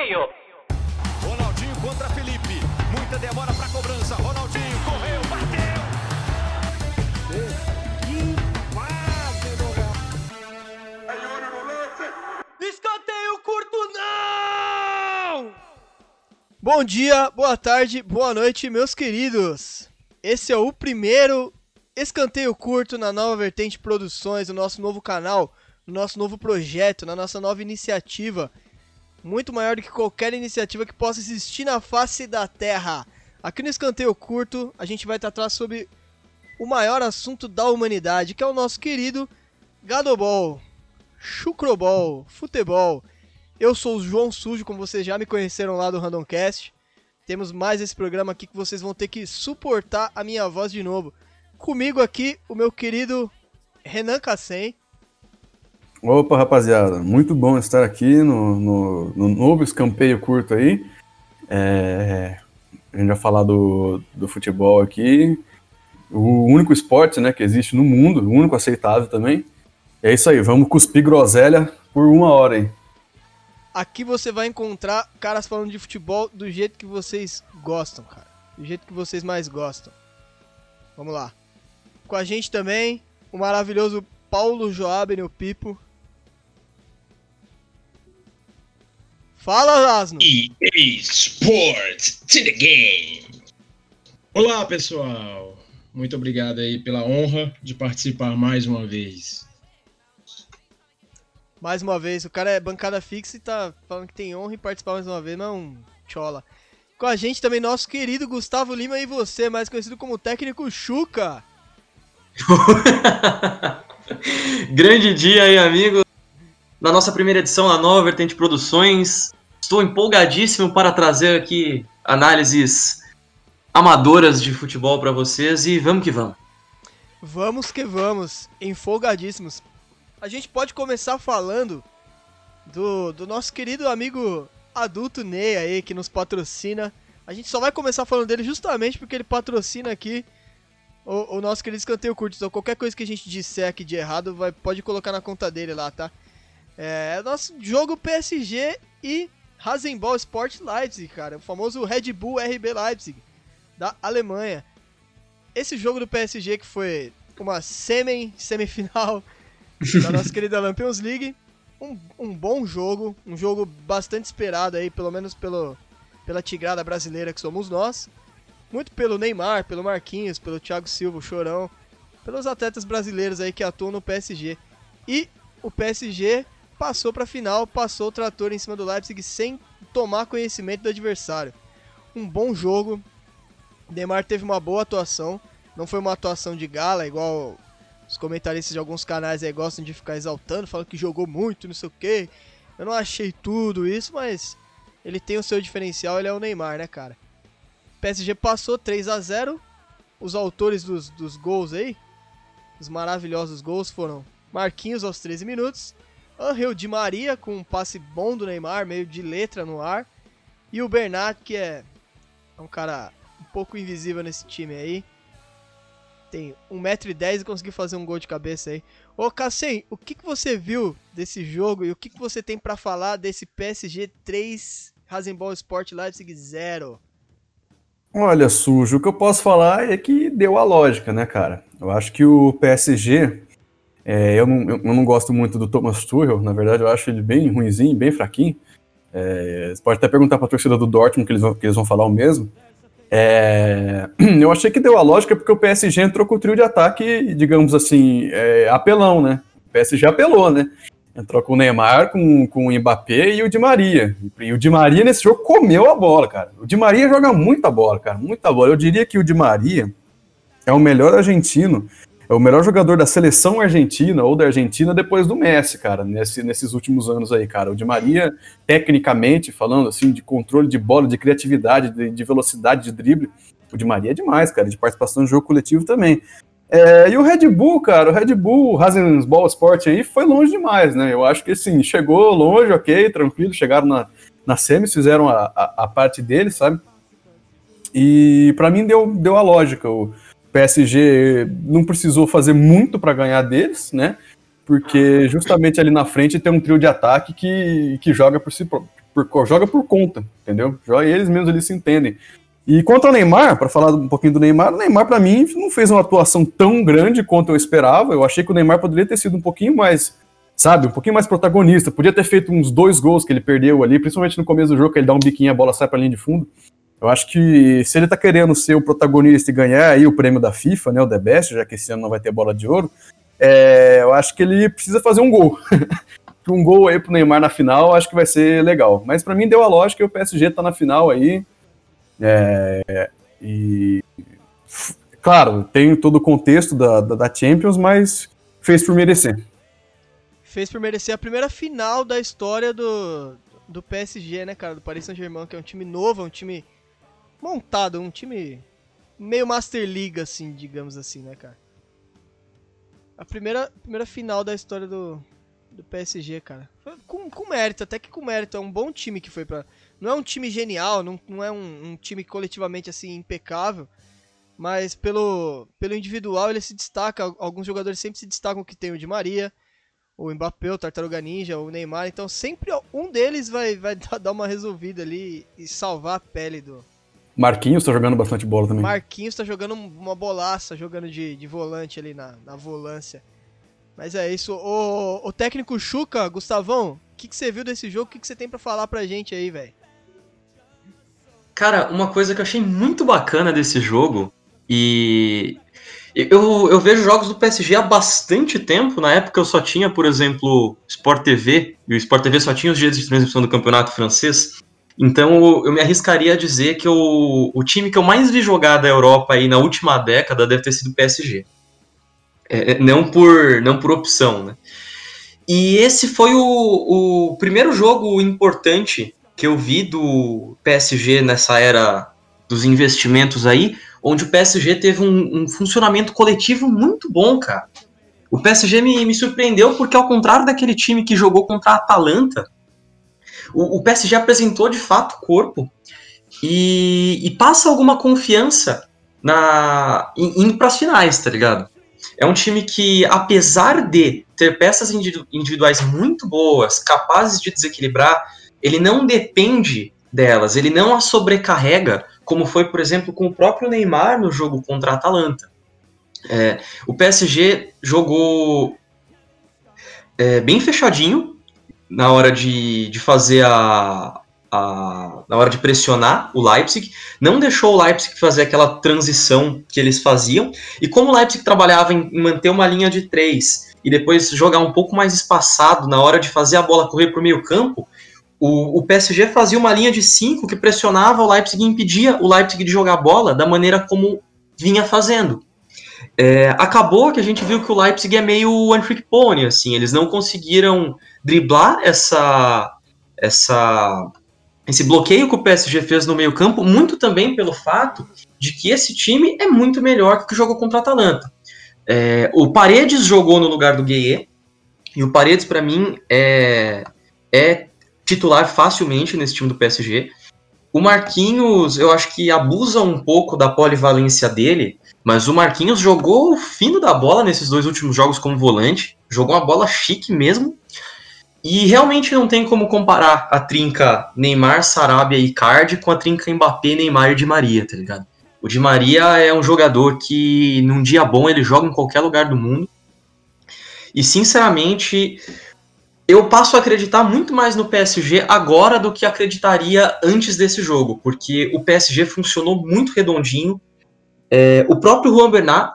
escanteio. Ronaldinho contra Felipe. Muita demora para cobrança. Ronaldinho correu, bateu. Escanteio curto não! Bom dia, boa tarde, boa noite, meus queridos. Esse é o primeiro escanteio curto na Nova Vertente Produções, o nosso novo canal, no nosso novo projeto, na nossa nova iniciativa. Muito maior do que qualquer iniciativa que possa existir na face da Terra. Aqui no escanteio curto, a gente vai tratar sobre o maior assunto da humanidade, que é o nosso querido Gadobol, Chucrobol, Futebol. Eu sou o João Sujo, como vocês já me conheceram lá do Randomcast. Temos mais esse programa aqui que vocês vão ter que suportar a minha voz de novo. Comigo aqui, o meu querido Renan Cassem. Opa, rapaziada, muito bom estar aqui no, no, no novo escampeio curto aí. É, a gente vai falar do, do futebol aqui, o único esporte né, que existe no mundo, o único aceitável também. É isso aí, vamos cuspir groselha por uma hora aí. Aqui você vai encontrar caras falando de futebol do jeito que vocês gostam, cara. Do jeito que vocês mais gostam. Vamos lá. Com a gente também, o maravilhoso Paulo Joaben, o Pipo. Fala, Lasno! EA Sports to the game. Olá, pessoal. Muito obrigado aí pela honra de participar mais uma vez. Mais uma vez, o cara é bancada fixa e tá falando que tem honra em participar mais uma vez, mas é um chola. Com a gente também nosso querido Gustavo Lima e você, mais conhecido como técnico Chuca. Grande dia aí, amigo. Na nossa primeira edição da Nova Vertente Produções. Estou empolgadíssimo para trazer aqui análises amadoras de futebol para vocês e vamos que vamos. Vamos que vamos, empolgadíssimos. A gente pode começar falando do, do nosso querido amigo adulto Ney aí, que nos patrocina. A gente só vai começar falando dele justamente porque ele patrocina aqui o, o nosso querido escanteio curto. Então qualquer coisa que a gente disser aqui de errado, vai, pode colocar na conta dele lá, tá? É nosso jogo PSG e Rasenball Sport Leipzig, cara. O famoso Red Bull RB Leipzig, da Alemanha. Esse jogo do PSG que foi uma semi, semifinal da nossa querida Lampions League. Um, um bom jogo, um jogo bastante esperado aí, pelo menos pelo, pela tigrada brasileira que somos nós. Muito pelo Neymar, pelo Marquinhos, pelo Thiago Silva, o Chorão, pelos atletas brasileiros aí que atuam no PSG. E o PSG passou para a final, passou o trator em cima do Leipzig sem tomar conhecimento do adversário. Um bom jogo. Neymar teve uma boa atuação, não foi uma atuação de gala igual os comentaristas de alguns canais aí gostam de ficar exaltando, falando que jogou muito, não sei o que. Eu não achei tudo isso, mas ele tem o seu diferencial, ele é o Neymar, né, cara? PSG passou 3 a 0 Os autores dos, dos gols aí, os maravilhosos gols, foram Marquinhos aos 13 minutos, Angel Di Maria com um passe bom do Neymar, meio de letra no ar, e o Bernat, que é um cara um pouco invisível nesse time aí, tem 1,10m e conseguiu fazer um gol de cabeça aí. Ô Cassem, o que, que você viu desse jogo e o que, que você tem para falar desse PSG 3, Rasenball Sport Leipzig 0? Olha, sujo, o que eu posso falar é que deu a lógica, né, cara? Eu acho que o PSG, é, eu, não, eu não gosto muito do Thomas Tuchel, na verdade eu acho ele bem ruinzinho, bem fraquinho. É, você pode até perguntar pra torcida do Dortmund que eles vão, que eles vão falar o mesmo. É, eu achei que deu a lógica porque o PSG entrou com o trio de ataque, digamos assim, é, apelão, né? O PSG apelou, né? Entrou com o Neymar, com, com o Mbappé e o Di Maria. E o Di Maria nesse jogo comeu a bola, cara. O Di Maria joga muita bola, cara, muita bola. Eu diria que o Di Maria é o melhor argentino, é o melhor jogador da seleção argentina ou da Argentina depois do Messi, cara, nesse, nesses últimos anos aí, cara. O Di Maria, tecnicamente falando, assim, de controle de bola, de criatividade, de, de velocidade de drible, o Di Maria é demais, cara, de participação no jogo coletivo também. É, e o Red Bull, cara, o Red Bull, Rasenball Sport aí, foi longe demais, né? Eu acho que, assim, chegou longe, ok, tranquilo, chegaram na, na semis, fizeram a, a, a parte deles, sabe? E para mim deu, deu a lógica. O PSG não precisou fazer muito para ganhar deles, né? Porque justamente ali na frente tem um trio de ataque que, que joga por si, por, joga por conta, entendeu? Eles mesmos eles se entendem. E contra o Neymar, para falar um pouquinho do Neymar, o Neymar para mim não fez uma atuação tão grande quanto eu esperava. Eu achei que o Neymar poderia ter sido um pouquinho mais, sabe, um pouquinho mais protagonista. Podia ter feito uns dois gols que ele perdeu ali, principalmente no começo do jogo, que ele dá um biquinho e a bola sai para linha de fundo. Eu acho que se ele tá querendo ser o protagonista e ganhar aí o prêmio da FIFA, né, o The Best, já que esse ano não vai ter bola de ouro, é, eu acho que ele precisa fazer um gol. um gol aí pro Neymar na final, acho que vai ser legal. Mas para mim deu a lógica o PSG tá na final aí. É, e claro, tem todo o contexto da, da, da, Champions, mas fez por merecer. Fez por merecer a primeira final da história do, do PSG, né, cara? Do Paris Saint-Germain, que é um time novo, é um time montado, um time meio Master League, assim, digamos assim, né, cara? A primeira, primeira final da história do, do PSG, cara. Com, com mérito, até que com mérito. É um bom time que foi pra. Não é um time genial, não, não é um, um time coletivamente assim impecável. Mas pelo, pelo individual ele se destaca. Alguns jogadores sempre se destacam que tem o Di Maria, o Mbappé, o Tartaruga Ninja, o Neymar. Então sempre um deles vai, vai dar uma resolvida ali e salvar a pele do. Marquinhos tá jogando bastante bola também. Marquinhos tá jogando uma bolaça, jogando de, de volante ali na, na volância. Mas é isso. O, o técnico Chuca, Gustavão, o que, que você viu desse jogo? O que, que você tem para falar pra gente aí, velho? Cara, uma coisa que eu achei muito bacana desse jogo, e eu, eu vejo jogos do PSG há bastante tempo. Na época eu só tinha, por exemplo, Sport TV, e o Sport TV só tinha os dias de transmissão do campeonato francês. Então eu me arriscaria a dizer que o, o time que eu mais vi jogar da Europa aí na última década deve ter sido o PSG. É, é, não por não por opção, né? E esse foi o, o primeiro jogo importante que eu vi do PSG nessa era dos investimentos aí, onde o PSG teve um, um funcionamento coletivo muito bom, cara. O PSG me, me, surpreendeu porque, ao contrário daquele time que jogou contra a Atalanta, o, o PSG apresentou de fato corpo e, e passa alguma confiança na indo para as finais, tá ligado? É um time que, apesar de ter peças individuais muito boas, capazes de desequilibrar, ele não depende delas, ele não a sobrecarrega, como foi, por exemplo, com o próprio Neymar no jogo contra a Atalanta. É, o PSG jogou é, bem fechadinho na hora de, de fazer a, a, na hora de pressionar o Leipzig, não deixou o Leipzig fazer aquela transição que eles faziam, e como o Leipzig trabalhava em manter uma linha de três e depois jogar um pouco mais espaçado na hora de fazer a bola correr para o meio campo, o, o, PSG fazia uma linha de cinco que pressionava o Leipzig e impedia o Leipzig de jogar a bola da maneira como vinha fazendo. É, acabou que a gente viu que o Leipzig é meio one trick pony, assim, eles não conseguiram driblar essa essa esse bloqueio que o PSG fez no meio-campo, muito também pelo fato de que esse time é muito melhor que o que jogou contra a Atalanta. É, o Paredes jogou no lugar do Gueye, e o Paredes, para mim, é, é titular facilmente nesse time do PSG. O Marquinhos, eu acho que abusa um pouco da polivalência dele, mas o Marquinhos jogou o fino da bola nesses dois últimos jogos como volante, jogou uma bola chique mesmo, e realmente não tem como comparar a trinca Neymar, Sarabia e Icardi com a trinca Mbappé, Neymar e Di Maria, tá ligado? O Di Maria é um jogador que num dia bom ele joga em qualquer lugar do mundo. E sinceramente, eu passo a acreditar muito mais no PSG agora do que acreditaria antes desse jogo, porque o PSG funcionou muito redondinho. É, o próprio Juan Bernat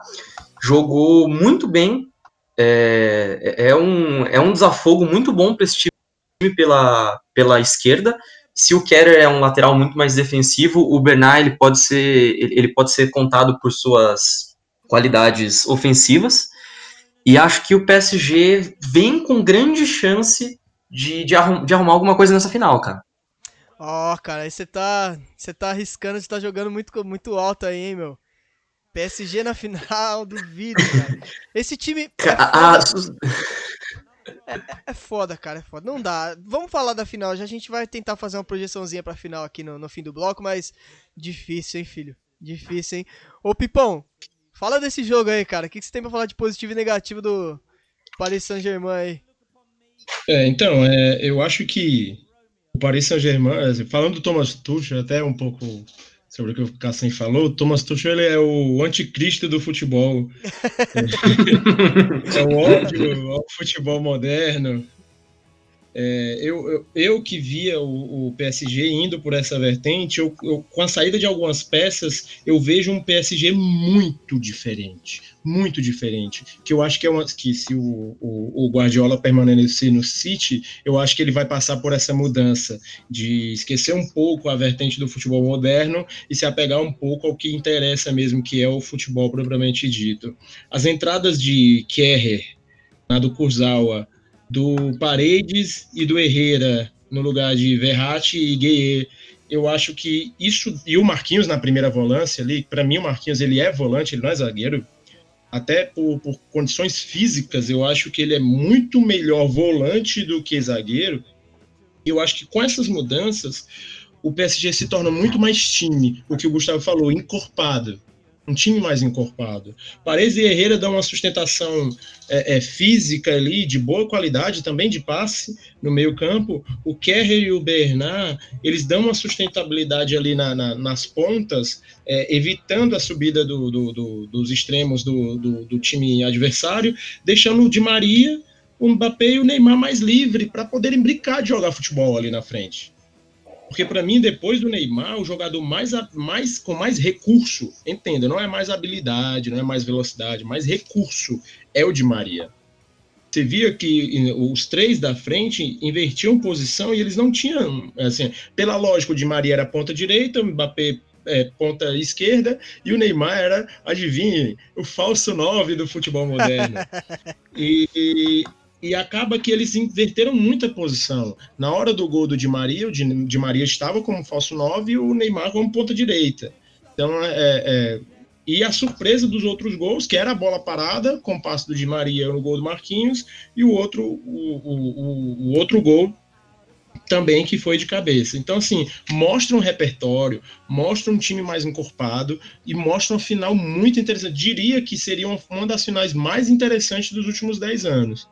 jogou muito bem é, é, um, é um desafogo muito bom para esse time pela, pela esquerda. Se o Keller é um lateral muito mais defensivo, o Bernard ele pode ser ele pode ser contado por suas qualidades ofensivas. E acho que o PSG vem com grande chance de, de, arrum, de arrumar alguma coisa nessa final, cara. Ó, oh, cara, aí você tá, você tá arriscando, você tá jogando muito, muito alto aí, hein, meu. PSG na final, duvido, cara. Esse time. É foda. É, é, foda, cara, é foda. Não dá. Vamos falar da final. Já a gente vai tentar fazer uma projeçãozinha pra final aqui no, no fim do bloco, mas difícil, hein, filho? Difícil, hein? Ô, Pipão, fala desse jogo aí, cara. O que, que você tem pra falar de positivo e negativo do Paris Saint-Germain aí? É, então, é, eu acho que o Paris Saint-Germain, assim, falando do Thomas Tuchel, até um pouco sobre o que o Cassem falou, o Thomas Tuchel é o anticristo do futebol. é o ódio ao futebol moderno. É, eu, eu, eu, que via o, o, PSG indo por essa vertente, eu, eu, com a saída de algumas peças, eu vejo um PSG muito diferente. Muito diferente. Que eu acho que é uma. Que se o, o, o Guardiola permanecer no City, eu acho que ele vai passar por essa mudança de esquecer um pouco a vertente do futebol moderno e se apegar um pouco ao que interessa mesmo, que é o futebol propriamente dito. As entradas de Kerrer, na do Kurzawa, do Paredes e do Herrera no lugar de Verratti e Gueye. Eu acho que isso e o Marquinhos na primeira volância ali, para mim o Marquinhos ele é volante, ele não é zagueiro. Até por, por condições físicas, eu acho que ele é muito melhor volante do que zagueiro. Eu acho que com essas mudanças, o PSG se torna muito mais time, o que o Gustavo falou, encorpado um time mais encorpado. Paredes e Herrera dão uma sustentação é, é, física ali, de boa qualidade, também de passe no meio campo. O Kerrer e o Bernard, eles dão uma sustentabilidade ali na, na, nas pontas, é, evitando a subida do, do, do, dos extremos do, time adversário, deixando o Di Maria, o Mbappé e o Neymar mais livre para poderem brincar de jogar futebol ali na frente. Porque para mim, depois do Neymar, o jogador mais, mais com mais recurso, entenda, não é mais habilidade, não é mais velocidade, mais recurso é o de Maria. Você via que os três da frente invertiam posição e eles não tinham, assim, pela lógica, o de Maria era ponta direita, o Mbappé é, ponta esquerda e o Neymar era, adivinhe, o falso nove do futebol moderno. e, e acaba que eles inverteram muita posição. Na hora do gol do Di Maria, o Di, Maria estava como falso 9 e o Neymar como ponta direita. Então, é, é, e a surpresa dos outros gols, que era a bola parada, com o passe do Di Maria no gol do Marquinhos, e o outro, o, o, o outro gol também que foi de cabeça. Então, assim, mostra um repertório, mostra um time mais encorpado e mostra um final muito interessante. Diria que seria uma das finais mais interessantes dos últimos 10 anos.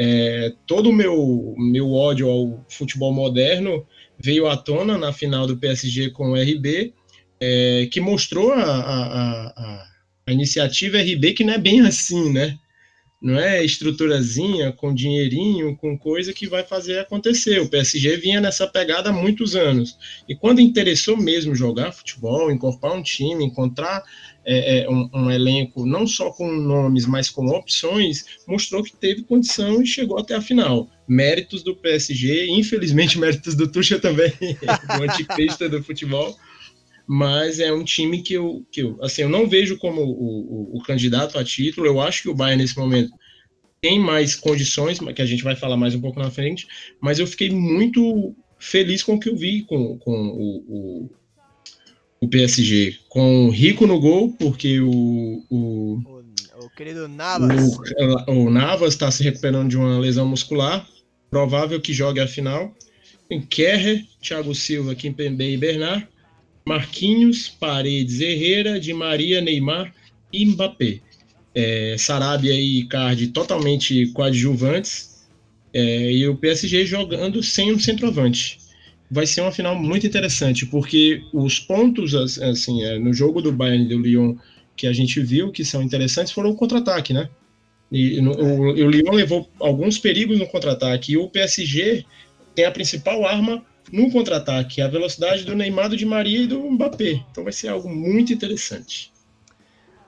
É, todo o meu, meu ódio ao futebol moderno veio à tona na final do PSG com o RB, é, que mostrou a, a, a, a, iniciativa RB que não é bem assim, né? Não é estruturazinha, com dinheirinho, com coisa que vai fazer acontecer. O PSG vinha nessa pegada há muitos anos. E quando interessou mesmo jogar futebol, encorpar um time, encontrar é, é, um, um, elenco não só com nomes, mas com opções, mostrou que teve condição e chegou até a final. Méritos do PSG, infelizmente méritos do Tuchel também, do anticristo do futebol, mas é um time que eu, que eu, assim, eu não vejo como o, o, o candidato a título, eu acho que o Bayern nesse momento tem mais condições, que a gente vai falar mais um pouco na frente, mas eu fiquei muito feliz com o que eu vi com, com o, o o PSG com o Rico no gol, porque o. O, o, o querido Navas. O, o Navas está se recuperando de uma lesão muscular. Provável que jogue a final. Tem Kerrer, Thiago Silva, Kimpembe e Bernard. Marquinhos, Paredes, Herrera, Di Maria, Neymar e Mbappé. É, Sarabia e Icardi totalmente coadjuvantes. É, e o PSG jogando sem um centroavante vai ser uma final muito interessante, porque os pontos, assim, é, no jogo do Bayern e do Lyon que a gente viu que são interessantes foram o contra-ataque, né? E no, o, o Lyon levou alguns perigos no contra-ataque, e o PSG tem a principal arma no contra-ataque, a velocidade do Neymar, do Di Maria e do Mbappé. Então vai ser algo muito interessante.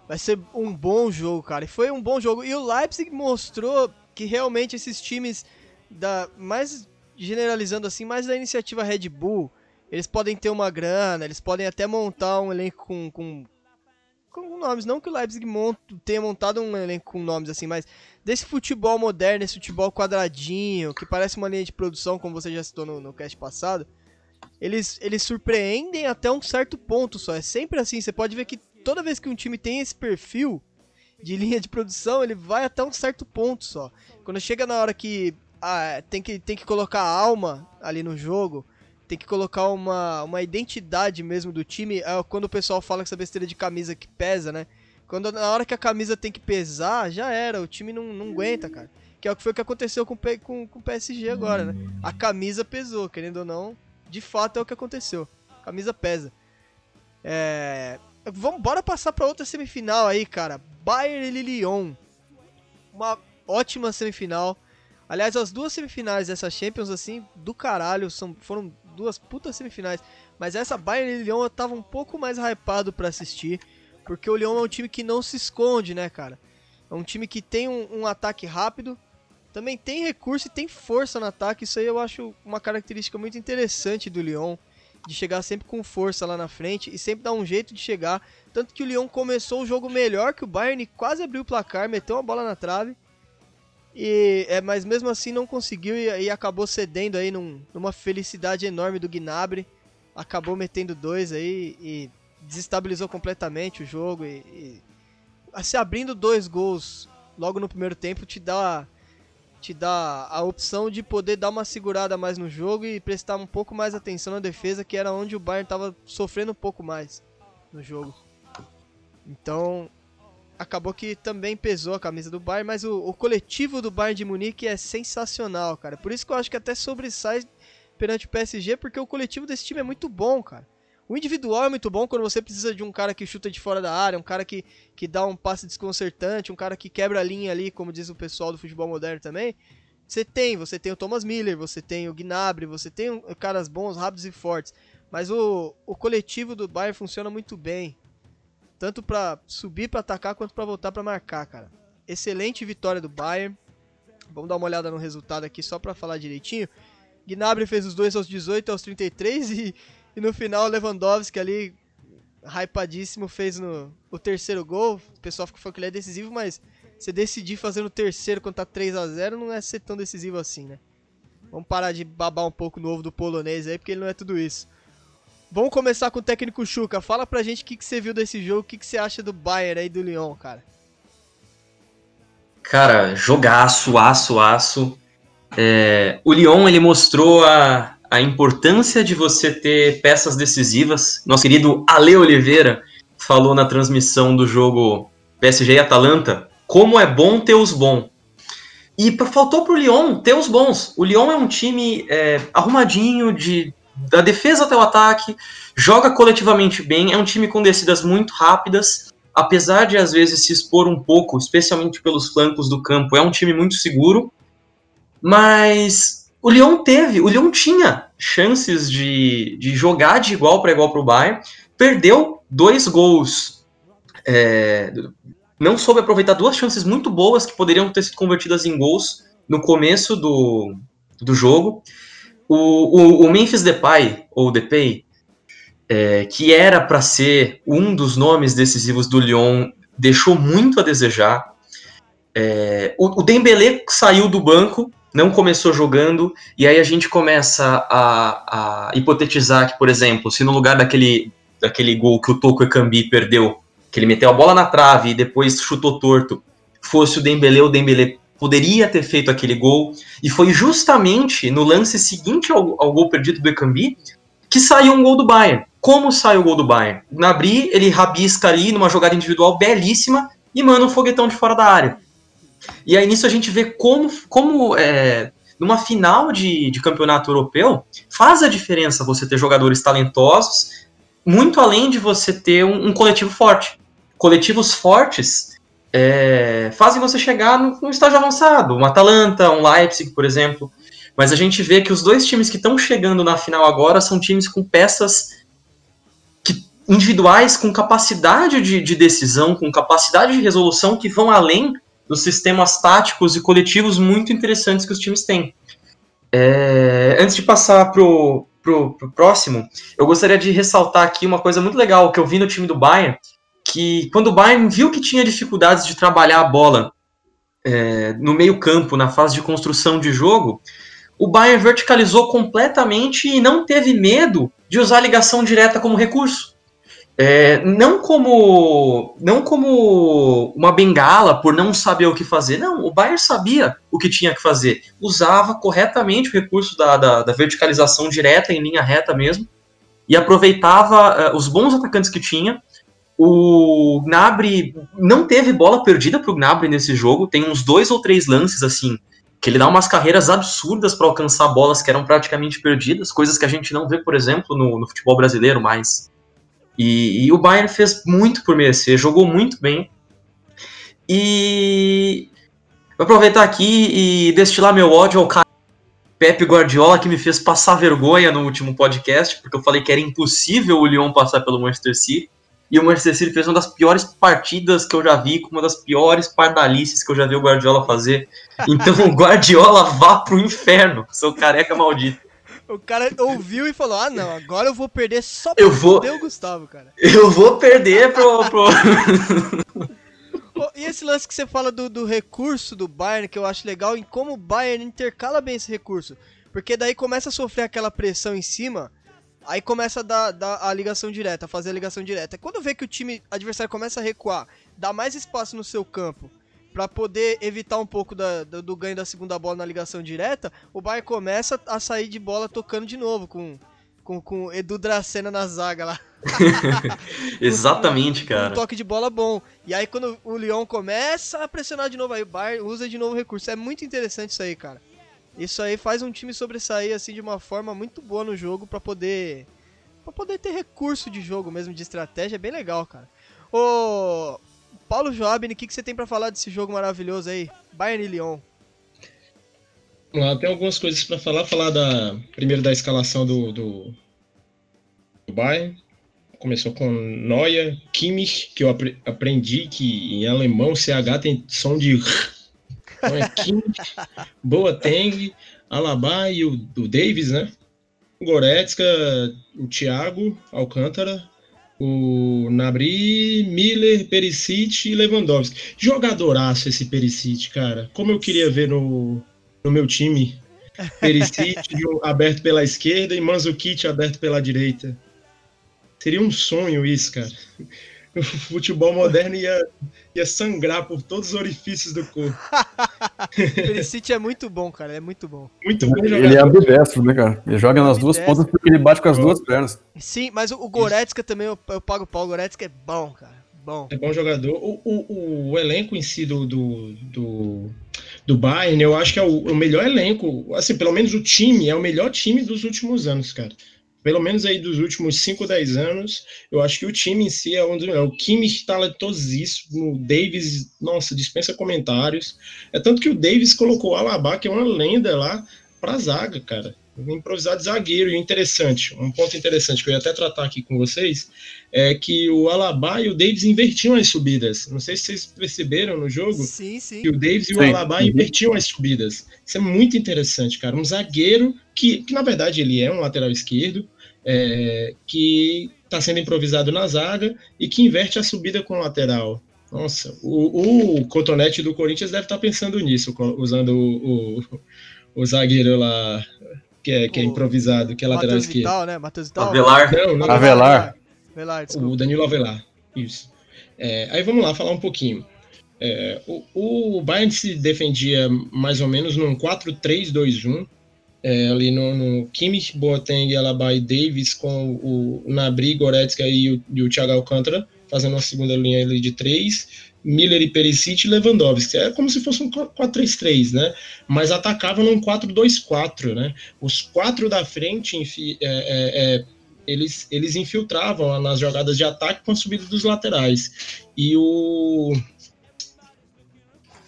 Vai ser um bom jogo, cara. E foi um bom jogo. E o Leipzig mostrou que realmente esses times da mais generalizando assim, mais da iniciativa Red Bull, eles podem ter uma grana, eles podem até montar um elenco com, com, com nomes. Não que o Leipzig monta, tenha montado um elenco com nomes assim, mas desse futebol moderno, esse futebol quadradinho, que parece uma linha de produção, como você já citou no, no cast passado, eles, eles surpreendem até um certo ponto só. É sempre assim, você pode ver que toda vez que um time tem esse perfil de linha de produção, ele vai até um certo ponto só. Quando chega na hora que ah, tem, que, tem que colocar alma ali no jogo, tem que colocar uma, uma identidade mesmo do time. É quando o pessoal fala que essa besteira de camisa que pesa, né? Quando na hora que a camisa tem que pesar, já era, o time não, não aguenta, cara. Que é o que foi que aconteceu com, com, com o PSG agora, né? A camisa pesou, querendo ou não, de fato é o que aconteceu. A camisa pesa. É... Vamos, bora passar para outra semifinal aí, cara. Bayern e Lyon. Uma ótima semifinal. Aliás, as duas semifinais dessa Champions, assim, do caralho, são, foram duas putas semifinais. Mas essa Bayern e Lyon eu tava um pouco mais hypado para assistir. Porque o Lyon é um time que não se esconde, né, cara? É um time que tem um, um ataque rápido, também tem recurso e tem força no ataque. Isso aí eu acho uma característica muito interessante do Lyon. De chegar sempre com força lá na frente e sempre dar um jeito de chegar. Tanto que o Lyon começou o jogo melhor que o Bayern, quase abriu o placar, meteu uma bola na trave. E, é, mas mesmo assim não conseguiu e, e acabou cedendo aí num, numa felicidade enorme do Gnabry. Acabou metendo dois aí e desestabilizou completamente o jogo e, e se abrindo dois gols logo no primeiro tempo te dá te dá a opção de poder dar uma segurada mais no jogo e prestar um pouco mais atenção na defesa, que era onde o Bayern estava sofrendo um pouco mais no jogo. Então, acabou que também pesou a camisa do Bayern, mas o, o coletivo do Bayern de Munique é sensacional, cara. Por isso que eu acho que até sobressai perante o PSG, porque o coletivo desse time é muito bom, cara. O individual é muito bom quando você precisa de um cara que chuta de fora da área, um cara que, que dá um passe desconcertante, um cara que quebra a linha ali, como diz o pessoal do futebol moderno também. Você tem, você tem o Thomas Miller, você tem o Gnabry, você tem caras bons, rápidos e fortes. Mas o, o coletivo do Bayern funciona muito bem. Tanto para subir para atacar quanto para voltar para marcar, cara. Excelente vitória do Bayern. Vamos dar uma olhada no resultado aqui só para falar direitinho. Gnabry fez os dois aos 18 aos 33 e e no final, o Lewandowski ali, hypadíssimo, fez no, o terceiro gol. O pessoal falou que ele é decisivo, mas você decidir fazer no terceiro quando tá 3 a 0 não é ser tão decisivo assim, né? Vamos parar de babar um pouco no ovo do polonês aí, porque ele não é tudo isso. Vamos começar com o técnico Chuca. Fala pra gente o que, que você viu desse jogo, o que, que você acha do Bayern aí do Lyon, cara. Cara, jogaço, aço, aço. É, o Lyon, ele mostrou a, a importância de você ter peças decisivas. Nosso querido Ale Oliveira falou na transmissão do jogo PSG e Atalanta como é bom ter os bons. E faltou para o Lyon ter os bons. O Lyon é um time é, arrumadinho, de, da defesa até o ataque, joga coletivamente bem, é um time com descidas muito rápidas, apesar de às vezes se expor um pouco, especialmente pelos flancos do campo, é um time muito seguro. Mas o Lyon teve, o Lyon tinha chances de, de jogar de igual para igual para o Bayern, perdeu dois gols, é, não soube aproveitar duas chances muito boas que poderiam ter sido convertidas em gols no começo do, do jogo. O, o, o Memphis Depay, ou Depay, é, que era para ser um dos nomes decisivos do Lyon, deixou muito a desejar. É, o, o Dembélé saiu do banco não começou jogando, e aí a gente começa a, a hipotetizar que, por exemplo, se no lugar daquele, daquele gol que o Toko Ekambi perdeu, que ele meteu a bola na trave e depois chutou torto, fosse o Dembele, o Dembele poderia ter feito aquele gol, e foi justamente no lance seguinte ao, ao gol perdido do Ekambi que saiu um gol do Bayern. Como sai o gol do Bayern? Nabri, ele rabisca ali numa jogada individual belíssima e manda um foguetão de fora da área. E aí nisso a gente vê como, como é, numa final de, de campeonato europeu, faz a diferença você ter jogadores talentosos, muito além de você ter um, um coletivo forte. Coletivos fortes é, fazem você chegar no estágio avançado, um Atalanta, um Leipzig, por exemplo. Mas a gente vê que os dois times que estão chegando na final agora são times com peças que, individuais com capacidade de, de decisão, com capacidade de resolução que vão além dos sistemas táticos e coletivos muito interessantes que os times têm. É, antes de passar pro, pro, pro próximo, eu gostaria de ressaltar aqui uma coisa muito legal que eu vi no time do Bayern, que quando o Bayern viu que tinha dificuldades de trabalhar a bola é, no meio campo, na fase de construção de jogo, o Bayern verticalizou completamente e não teve medo de usar a ligação direta como recurso. É, não como não como uma bengala por não saber o que fazer. Não, o Bayern sabia o que tinha que fazer. Usava corretamente o recurso da, da, da verticalização direta, em linha reta mesmo, e aproveitava uh, os bons atacantes que tinha. O Gnabry não teve bola perdida para o Gnabry nesse jogo. Tem uns dois ou três lances assim que ele dá umas carreiras absurdas para alcançar bolas que eram praticamente perdidas, coisas que a gente não vê, por exemplo, no, no futebol brasileiro mais. E, e, o Bayern fez muito por merecer, jogou muito bem. E vou aproveitar aqui e destilar meu ódio ao cara Pepe Guardiola, que me fez passar vergonha no último podcast, porque eu falei que era impossível o Lyon passar pelo Manchester City. E o Manchester City fez uma das piores partidas que eu já vi, com uma das piores pardalices que eu já vi o Guardiola fazer. Então o Guardiola vá pro inferno, seu careca maldito. O cara ouviu e falou: Ah, não, agora eu vou perder só pra eu vou, o Gustavo, cara. Eu vou perder pro. pro... e esse lance que você fala do, do recurso do Bayern, que eu acho legal, em como o Bayern intercala bem esse recurso. Porque daí começa a sofrer aquela pressão em cima Aí começa a dar, dar, a ligação direta, a fazer a ligação direta. Quando vê que o time adversário começa a recuar, dá mais espaço no seu campo para poder evitar um pouco da, do, do, ganho da segunda bola na ligação direta, o Bayern começa a sair de bola tocando de novo com com, com Edu Dracena na zaga lá. Exatamente, cara. Um toque de bola bom. E aí quando o Lyon começa a pressionar de novo, aí o Bayern usa de novo o recurso. É muito interessante isso aí, cara. Isso aí faz um time sobressair assim de uma forma muito boa no jogo para poder para poder ter recurso de jogo mesmo de estratégia, é bem legal, cara. Ô Paulo Joabini, o que, que você tem para falar desse jogo maravilhoso aí? Bayern e Lyon. Lá tem algumas coisas para falar, falar da primeiro da escalação do, do, do Bayern. Começou com Neuer, Kimmich, que eu aprendi que em alemão CH tem som de é Kimmich, Boateng, Alaba e o, o Davis, né? O Goretzka, o Thiago Alcântara, o Nabri, Miller, Perisic e Lewandowski. Jogadoraço esse Perisic, cara. Como eu queria ver no, no meu time. Perisic aberto pela esquerda e Manzukic aberto pela direita. Seria um sonho isso, cara o futebol moderno ia, ia sangrar por todos os orifícios do corpo. Felicity é muito bom, cara, é muito bom. Muito bom jogador. Ele é ambidestro, né, cara? Ele joga nas duas pontas porque ele bate com as duas pernas. Sim, mas o Goretzka também, eu, eu pago o pau, o Goretzka é bom, cara. Bom. É bom jogador. O, o, o elenco em si do, do, do, do Bayern, eu acho que é o, o melhor elenco, assim, pelo menos o time, é o melhor time dos últimos anos, cara pelo menos aí dos últimos 5, 10 anos, eu acho que o time em si é um dos melhores. O Kimmich talentosíssimo, o Davis, nossa, dispensa comentários. É tanto que o Davis colocou o Alaba, que é uma lenda lá, pra zaga, cara. Um improvisado zagueiro. E interessante, um ponto interessante que eu ia até tratar aqui com vocês, é que o Alaba e o Davis invertiam as subidas. Não sei se vocês perceberam no jogo. Sim, sim. Que o Davis e sim. o Alaba invertiam as subidas. Isso é muito interessante, cara. Um zagueiro que, que na verdade ele é um lateral esquerdo, é, que está sendo improvisado na zaga e que inverte a subida com o lateral. Nossa, o, o Cotonete do Corinthians deve estar tá pensando nisso, usando o, o, o zagueiro lá, que é, que é improvisado, que é lateral Matheus esquerdo. Vital, né? Matheus Vital. Avelar. Não, não, Avelar. Avelar, o Danilo Avelar. Isso. É, aí vamos lá falar um pouquinho. É, o, o Bayern se defendia mais ou menos num 4-3-2-1 é, ali no, no Kimmich, Boateng, Alaba e Davis com o Nabri, Goretzka e o, e o Thiago Alcântara, fazendo uma segunda linha ali de três, Miller e Perisic e Lewandowski. É como se fosse um 4-3-3, né? Mas atacava num 4-2-4, né? Os quatro da frente, enfim, é, é, é, eles, eles infiltravam nas jogadas de ataque com a subida dos laterais. E o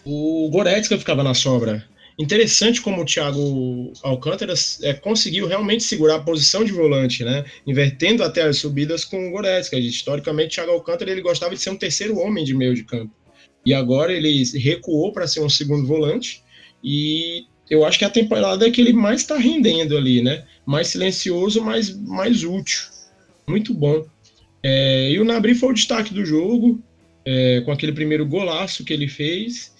o Goretzka ficava na sobra. Interessante como o Thiago Alcântara é, conseguiu realmente segurar a posição de volante, né? Invertendo até as subidas com o Goretzka. Historicamente, o Thiago Alcântara ele gostava de ser um terceiro homem de meio de campo. E agora ele recuou para ser um segundo volante. E eu acho que a temporada é que ele mais está rendendo ali, né? Mais silencioso, mais, mais útil. Muito bom. É, e o Nabri foi o destaque do jogo, é, com aquele primeiro golaço que ele fez.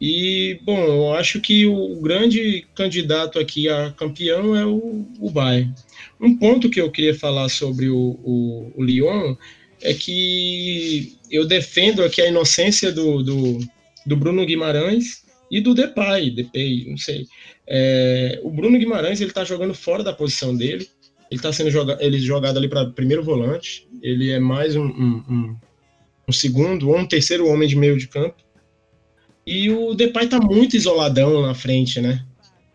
E, bom, eu acho que o grande candidato aqui a campeão é o, o Bayern. Um ponto que eu queria falar sobre o, o, o Lyon é que eu defendo aqui a inocência do, do, do Bruno Guimarães e do Depay, Depay, não sei. É, o Bruno Guimarães ele está jogando fora da posição dele. Ele está sendo joga, ele jogado ali para primeiro volante. Ele é mais um, um, um, um segundo ou um terceiro homem de meio de campo. E o Depay tá muito isoladão na frente, né?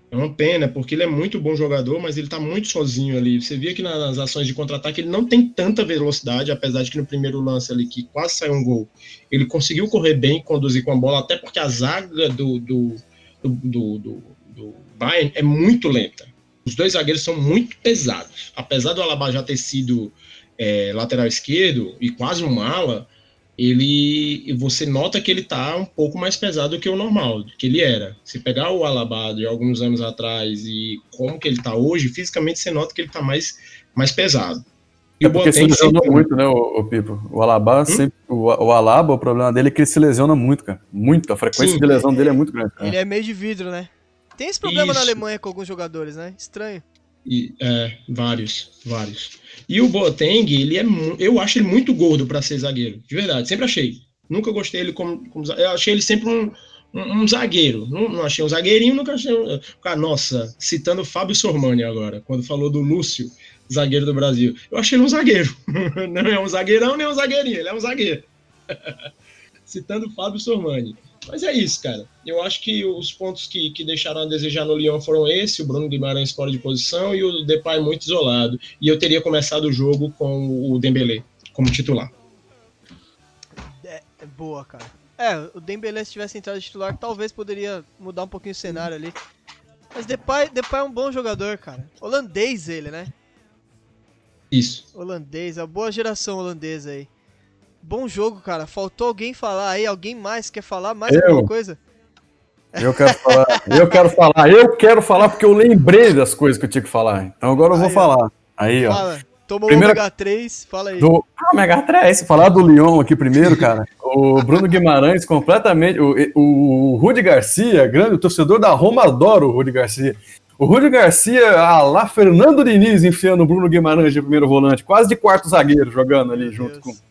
É uma pena, porque ele é muito bom jogador, mas ele tá muito sozinho ali. Você via que nas ações de contra-ataque ele não tem tanta velocidade, apesar de que no primeiro lance ali, que quase saiu um gol, ele conseguiu correr bem, conduzir com a bola, até porque a zaga do, do, do, do, do, Bayern é muito lenta. Os dois zagueiros são muito pesados. Apesar do Alaba já ter sido é, lateral esquerdo e quase um ala, ele você nota que ele tá um pouco mais pesado do que o normal, que ele era. Se pegar o Alaba de alguns anos atrás e como que ele tá hoje, fisicamente você nota que ele tá mais, mais pesado. E é o porque se lesionou sempre... muito, né, o, o, Pipo? O Alaba, hum? sempre, o, o, Alaba, o problema dele é que ele se lesiona muito, cara. Muito. A frequência Sim, de lesão dele é muito grande. Cara. Ele é meio de vidro, né? Tem esse problema Isso. na Alemanha com alguns jogadores, né? Estranho. E, é, vários, vários. E o Boateng, ele é, eu acho ele muito gordo para ser zagueiro, de verdade, sempre achei. Nunca gostei ele como, como eu achei ele sempre um, um, um zagueiro. Não, não, achei um zagueirinho, nunca achei um, cara, nossa, citando Fábio Sormani agora, quando falou do Lúcio, zagueiro do Brasil. Eu achei ele um zagueiro. Não é um zagueirão nem um zagueirinho, ele é um zagueiro. citando Fábio Sormani. Mas é isso, cara. Eu acho que os pontos que, que deixaram a desejar no Lyon foram esse, o Bruno Guimarães fora de posição e o Depay muito isolado. E eu teria começado o jogo com o Dembélé como titular. É, é boa, cara. É, o Dembélé se tivesse entrado de titular, talvez poderia mudar um pouquinho o cenário ali. Mas Depay, Depay é um bom jogador, cara. Holandês ele, né? Isso. Holandês, a boa geração holandesa aí. Bom jogo, cara. Faltou alguém falar aí? Alguém mais quer falar mais eu. alguma coisa? Eu quero falar, eu quero falar, eu quero falar porque eu lembrei das coisas que eu tinha que falar. Então agora eu vou aí, falar. Aí, ó. Fala. Tomou Primeiro, ômega 3, fala aí. Do, ah, ômega 3, falar do Lyon aqui primeiro, cara. o Bruno Guimarães completamente. O, o, o Rudi Garcia, grande torcedor da Roma, adora o Rudi Garcia. O Rudi Garcia, ah, lá Fernando Diniz enfiando o Bruno Guimarães de primeiro volante, quase de quarto zagueiro jogando ali Meu junto Deus. com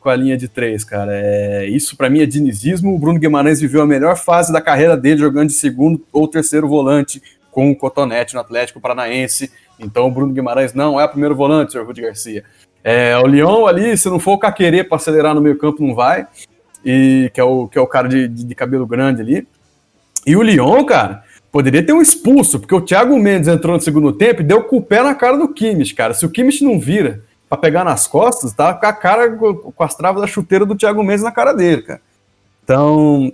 com a linha de três, cara. É, isso para mim é dinizismo. O Bruno Guimarães viveu a melhor fase da carreira dele jogando de segundo ou terceiro volante com o Cotonete no Atlético Paranaense. Então o Bruno Guimarães não é o primeiro volante, senhor Rudi Garcia. É, o Leão ali, se não for o Caquerê para acelerar no meio campo, não vai. E que é o, que é o cara de, de, de cabelo grande ali. E o Leão, cara, poderia ter um expulso, porque o Thiago Mendes entrou no segundo tempo e deu com o pé na cara do Kimmich, cara. Se o Kimmich não vira para pegar nas costas, tá com a cara, com as travas da chuteira do Thiago Mendes na cara dele, cara. Então,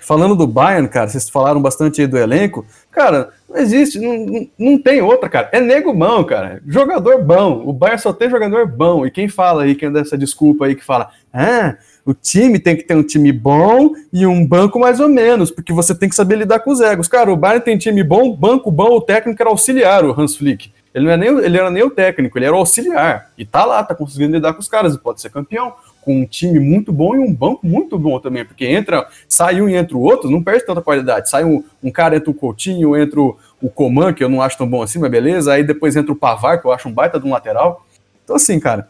falando do Bayern, cara, vocês falaram bastante aí do elenco, cara, não existe, não, não tem outra, cara. É nego bom, cara. Jogador bom. O Bayern só tem jogador bom. E quem fala aí, quem dá essa desculpa aí que fala, ah, o time tem que ter um time bom e um banco mais ou menos, porque você tem que saber lidar com os egos. Cara, o Bayern tem time bom, banco bom, o técnico era auxiliar, o Hans Flick. Ele não é nem, ele era nem o técnico, ele era o auxiliar. E tá lá, tá conseguindo lidar com os caras e pode ser campeão. Com um time muito bom e um banco muito bom também, porque entra, sai um e entra o outro, não perde tanta qualidade. Sai um, um cara, entra o Coutinho, entra o, o Coman, que eu não acho tão bom assim, mas beleza. Aí depois entra o Pavar, que eu acho um baita de um lateral. Então, assim, cara,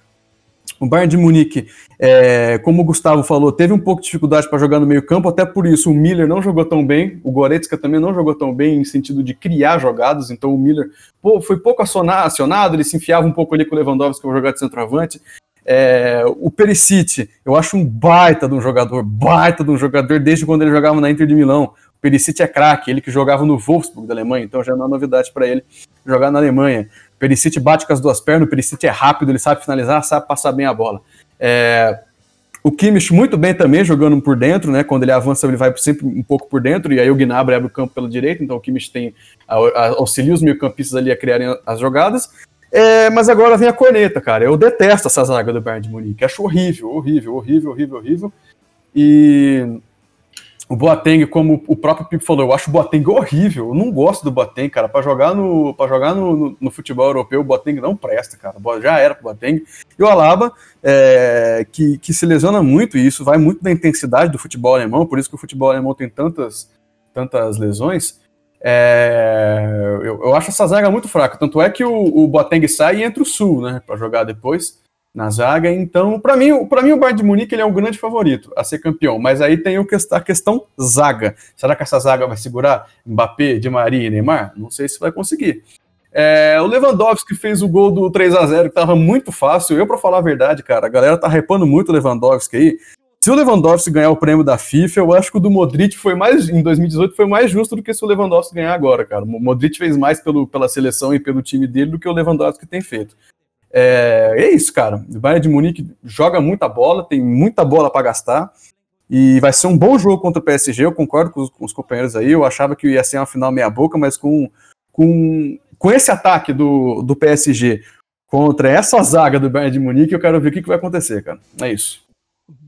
o Bayern de Munique, é, como o Gustavo falou, teve um pouco de dificuldade para jogar no meio-campo, até por isso o Miller não jogou tão bem, o Goretzka também não jogou tão bem em sentido de criar jogadas, então o Miller pô, foi pouco acionado, ele se enfiava um pouco ali com o Lewandowski, o jogador de centroavante. É, o Perisic, eu acho um baita de um jogador, baita de um jogador desde quando ele jogava na Inter de Milão. O Perisic é craque, ele que jogava no Wolfsburg da Alemanha, então já não é novidade para ele jogar na Alemanha. Perisic bate com as duas pernas, o Perisic é rápido, ele sabe finalizar, sabe passar bem a bola. É, o Kimmich muito bem também, jogando por dentro, né? Quando ele avança, ele vai sempre um pouco por dentro, e aí o Gnabry abre o campo pela direita, então o Kimmich tem a, a, auxilia os meio-campistas ali a criarem as jogadas. É, mas agora vem a corneta, cara. Eu detesto essa zaga do Bayern de Munique. Acho horrível, horrível, horrível, horrível, horrível. E o Boateng, como o próprio Pipo falou, eu acho o Boateng horrível. Eu não gosto do Boateng, cara. Para jogar no para jogar no, no, no, futebol europeu, o Boateng não presta, cara. Já era pro Boateng. E o Alaba, é, que, que se lesiona muito, e isso vai muito da intensidade do futebol alemão, por isso que o futebol alemão tem tantas, tantas lesões. É, eu, eu, acho essa zaga muito fraca. Tanto é que o, o Boateng sai e entra o Sul, né, para jogar depois na zaga. Então, para mim, para mim o Bayern de Munique ele é um grande favorito a ser campeão, mas aí tem o a questão zaga. Será que essa zaga vai segurar Mbappé, Di Maria e Neymar? Não sei se vai conseguir. É, o Lewandowski fez o gol do 3 a 0 que tava muito fácil. Eu, para falar a verdade, cara, a galera tá repando muito o Lewandowski aí. se o Lewandowski ganhar o prêmio da FIFA, eu acho que o do Modric foi mais, em 2018, foi mais justo do que se o Lewandowski ganhar agora, cara. O Modric fez mais pelo, pela seleção e pelo time dele do que o Lewandowski tem feito. É, é isso, cara. O Bayern de Munique joga muita bola, tem muita bola para gastar. E vai ser um bom jogo contra o PSG, eu concordo com os, com os, companheiros aí. Eu achava que ia ser uma final meia-boca, mas com, com, com esse ataque do, do PSG contra essa zaga do Bayern de Munique, eu quero ver o que, que vai acontecer, cara. É isso.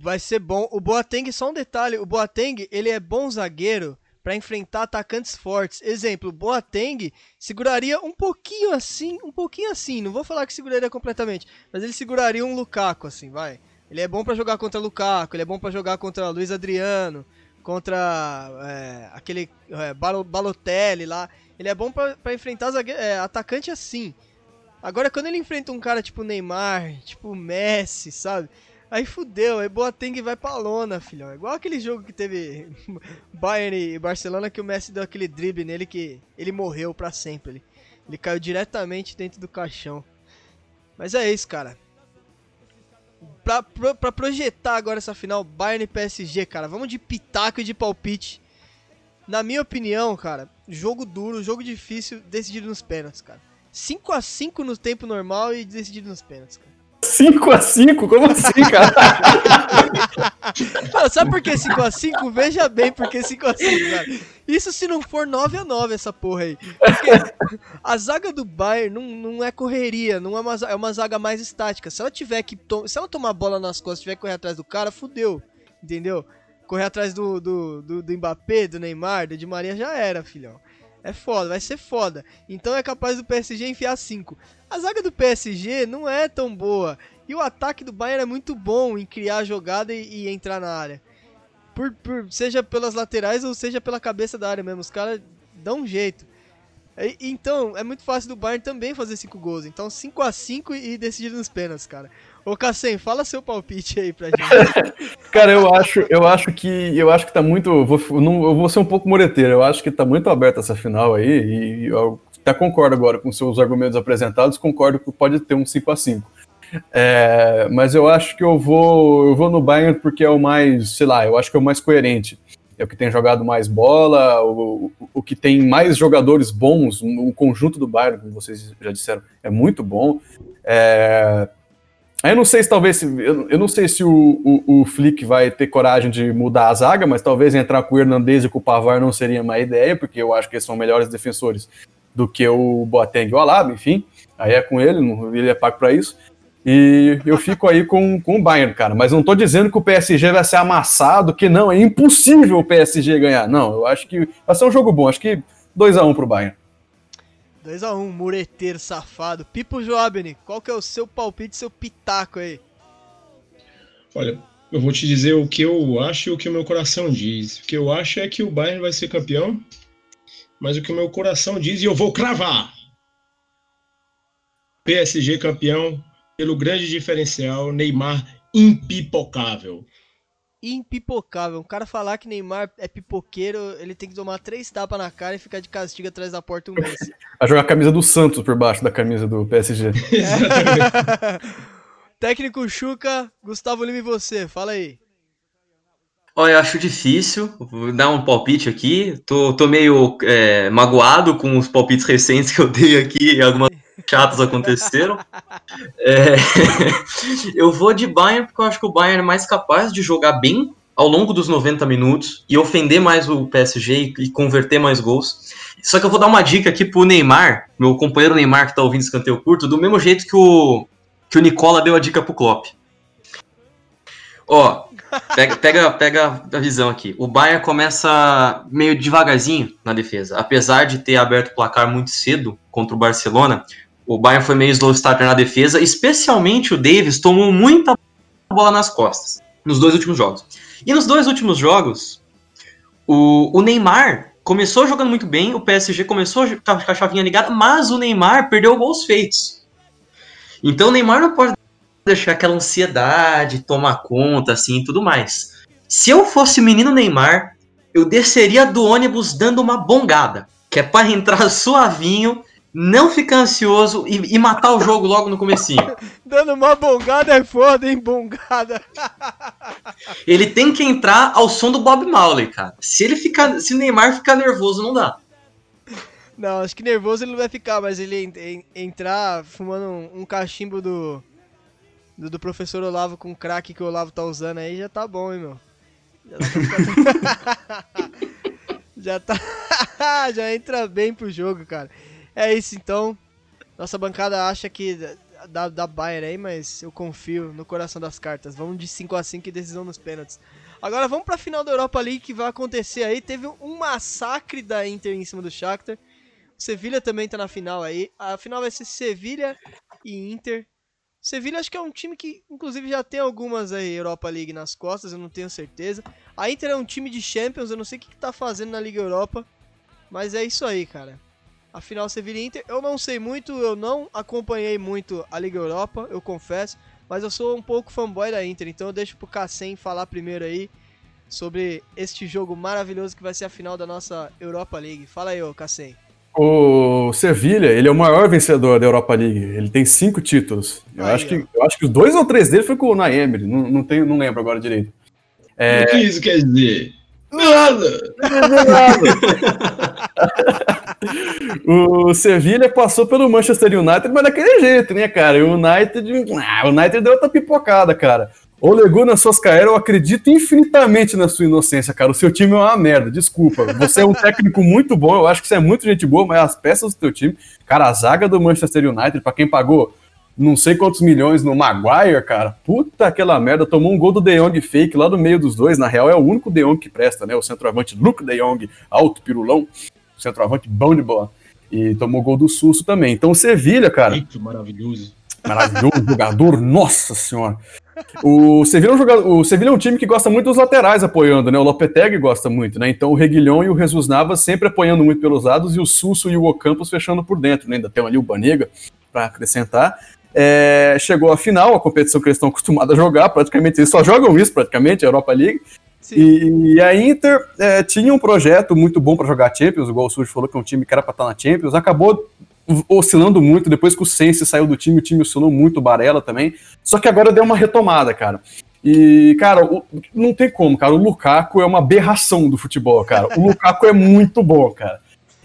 Vai ser bom. O Boateng, só um detalhe: o Boateng ele é bom zagueiro para enfrentar atacantes fortes. Exemplo, Boateng seguraria um pouquinho assim, um pouquinho assim. Não vou falar que seguraria completamente, mas ele seguraria um Lukaku assim, vai. Ele é bom para jogar contra Lukaku, ele é bom para jogar contra Luiz Adriano, contra é, aquele é, Balotelli lá. Ele é bom para enfrentar é, atacante assim. Agora, quando ele enfrenta um cara tipo Neymar, tipo Messi, sabe? Aí fudeu, aí Boateng vai pra lona, filhão. Igual aquele jogo que teve Bayern e Barcelona que o Messi deu aquele drible nele que ele morreu para sempre. Ele, ele caiu diretamente dentro do caixão. Mas é isso, cara. Pra, pra, pra, projetar agora essa final Bayern e PSG, cara, vamos de pitaco e de palpite. Na minha opinião, cara, jogo duro, jogo difícil, decidido nos pênaltis, cara. 5 a 5 no tempo normal e decidido nos pênaltis, cara. 5x5? Como assim, cara? não, sabe por que 5x5? Veja bem por que 5x5, cara. Isso se não for 9x9 essa porra aí. Porque a zaga do Bayern não, não é correria, não é uma, é uma zaga mais estática. Se ela tiver que. Se ela tomar bola nas costas e tiver que correr atrás do cara, fudeu. Entendeu? Correr atrás do, do, do, do Mbappé, do Neymar, do Di Maria já era, filhão. É foda, vai ser foda. Então é capaz do PSG enfiar 5. A zaga do PSG não é tão boa. E o ataque do Bayern é muito bom em criar jogada e, e entrar na área. Por, por, seja pelas laterais ou seja pela cabeça da área mesmo. Os caras dão um jeito. E, então, é muito fácil do Bayern também fazer 5 gols. Então, 5 a 5 e decidido nos pênaltis, cara. Ô, Cassem, fala seu palpite aí pra gente. Cara, eu acho, eu acho que eu acho que tá muito. Vou, não, eu vou ser um pouco mureteiro. Eu acho que tá muito aberta essa final aí. E eu até concordo agora com seus argumentos apresentados. Concordo que pode ter um 5 a 5 é, mas eu acho que eu vou, eu vou no Bayern porque é o mais, sei lá, eu acho que é o mais coerente. É o que tem jogado mais bola, o, o que tem mais jogadores bons. O conjunto do Bayern, como vocês já disseram, é muito bom. É, eu não sei se talvez. Eu, eu não sei se o, o, o, Flick vai ter coragem de mudar a zaga, mas talvez entrar com o Hernandez e com o Pavar não seria uma ideia, porque eu acho que eles são melhores defensores do que o Boateng e o Alaba, enfim. Aí é com ele, ele é pago para isso. E eu fico aí com, com o Bayern, cara. Mas não tô dizendo que o PSG vai ser amassado, que não, é impossível o PSG ganhar. Não, eu acho que vai ser um jogo bom. Acho que 2x1 um pro Bayern. 2x1, um, mureteiro safado. Pipo Joabene, qual que é o seu palpite, seu pitaco aí? Olha, eu vou te dizer o que eu acho e o que o meu coração diz. O que eu acho é que o Bayern vai ser campeão, mas o que o meu coração diz, e eu vou cravar. PSG campeão, pelo grande diferencial, Neymar impipocável impipocável. Um cara falar que Neymar é pipoqueiro, ele tem que tomar três tapas na cara e ficar de castigo atrás da porta um mês. Vai jogar a camisa do Santos por baixo da camisa do PSG. Técnico Chuca, Gustavo Lima e você, fala aí. Olha, eu acho difícil, vou dar um palpite aqui. Tô, tô meio é, magoado com os palpites recentes que eu dei aqui, algumas chatos aconteceram. É, eu vou de Bayern porque eu acho que o Bayern é mais capaz de jogar bem ao longo dos 90 minutos e ofender mais o PSG e, converter mais gols. Só que eu vou dar uma dica aqui pro Neymar, meu companheiro Neymar que tá ouvindo escanteio curto, do mesmo jeito que o, que o Nicola deu a dica pro Klopp. Ó, pega, pega, pega a visão aqui. O Bayern começa meio devagarzinho na defesa. Apesar de ter aberto o placar muito cedo contra o Barcelona, o Bayern foi meio slow starter na defesa, especialmente o Davis tomou muita bola nas costas nos dois últimos jogos. E nos dois últimos jogos, o, o Neymar começou jogando muito bem, o PSG começou com a chavinha ligada, mas o Neymar perdeu gols feitos. Então o Neymar não pode deixar aquela ansiedade tomar conta assim e tudo mais. Se eu fosse menino Neymar, eu desceria do ônibus dando uma bongada, que é para entrar suavinho não ficar ansioso e, e matar o jogo logo no comecinho. Dando uma bongada é foda, hein? Bongada. Ele tem que entrar ao som do Bob Marley, cara. Se ele ficar, se o Neymar ficar nervoso, não dá. Não, acho que nervoso ele não vai ficar, mas ele en- en- entrar fumando um, um cachimbo do, do do professor Olavo com crack que o Olavo tá usando aí já tá bom, hein, meu. Já, pra- já tá. já entra bem pro jogo, cara. É isso então. Nossa bancada acha que dá, dá Bayern aí, mas eu confio no coração das cartas. Vamos de 5 a 5 e decisão nos pênaltis. Agora vamos pra final da Europa League que vai acontecer aí. Teve um massacre da Inter em cima do Shakhtar. O Sevilha também tá na final aí. A final vai ser Sevilha e Inter. Sevilha acho que é um time que, inclusive, já tem algumas aí Europa League nas costas, eu não tenho certeza. A Inter é um time de Champions, eu não sei o que, que tá fazendo na Liga Europa. Mas é isso aí, cara. A final Sevilha e Inter, eu não sei muito, eu não acompanhei muito a Liga Europa, eu confesso. Mas eu sou um pouco fanboy da Inter, então eu deixo pro Cassem falar primeiro aí sobre este jogo maravilhoso que vai ser a final da nossa Europa League. Fala aí, ô Cassem. O Sevilha, ele é o maior vencedor da Europa League. Ele tem cinco títulos. Eu, Aí, acho, que, eu acho que os dois ou três dele foi com o Naemery. Não, não, tenho, não lembro agora direito. O que isso quer dizer? Nada! O Sevilha passou pelo Manchester United, mas daquele jeito, né, cara? O United, ah, o United deu outra pipocada, cara. Ole Gunnar Solskjaer, eu acredito infinitamente na sua inocência, cara. O seu time é uma merda, desculpa. Você é um técnico muito bom, eu acho que você é muito gente boa, mas as peças do teu time, cara, a zaga do Manchester United, pra quem pagou não sei quantos milhões no Maguire, cara, puta aquela merda, tomou um gol do De Jong fake lá do meio dos dois, na real é o único De Jong que presta, né? O centroavante Luke De Jong, alto, pirulão, centroavante bom de bola. E tomou gol do Susso também. Então o Sevilha, cara, Eita, maravilhoso. Maravilhoso jogador, nossa senhora. O Sevilha, é um jogador, o Sevilha é um time que gosta muito dos laterais apoiando, né? O Lopetegui gosta muito, né? Então o Reguilhão e o Jesus Navas sempre apoiando muito pelos lados e o Susso e o Ocampos fechando por dentro, né? Ainda tem ali o Banega para acrescentar. É, chegou a final, a competição que eles estão acostumados a jogar, praticamente, eles só jogam isso praticamente, a Europa League. E, e a Inter é, tinha um projeto muito bom para jogar Champions, igual o Sujo falou que é um time que era para estar na Champions, acabou oscilando muito, depois que o Sense saiu do time, o time oscilou muito, o Barella também, só que agora deu uma retomada, cara. E, cara, o- não tem como, cara, o Lukaku é uma aberração do futebol, cara. O Lukaku é muito bom, cara.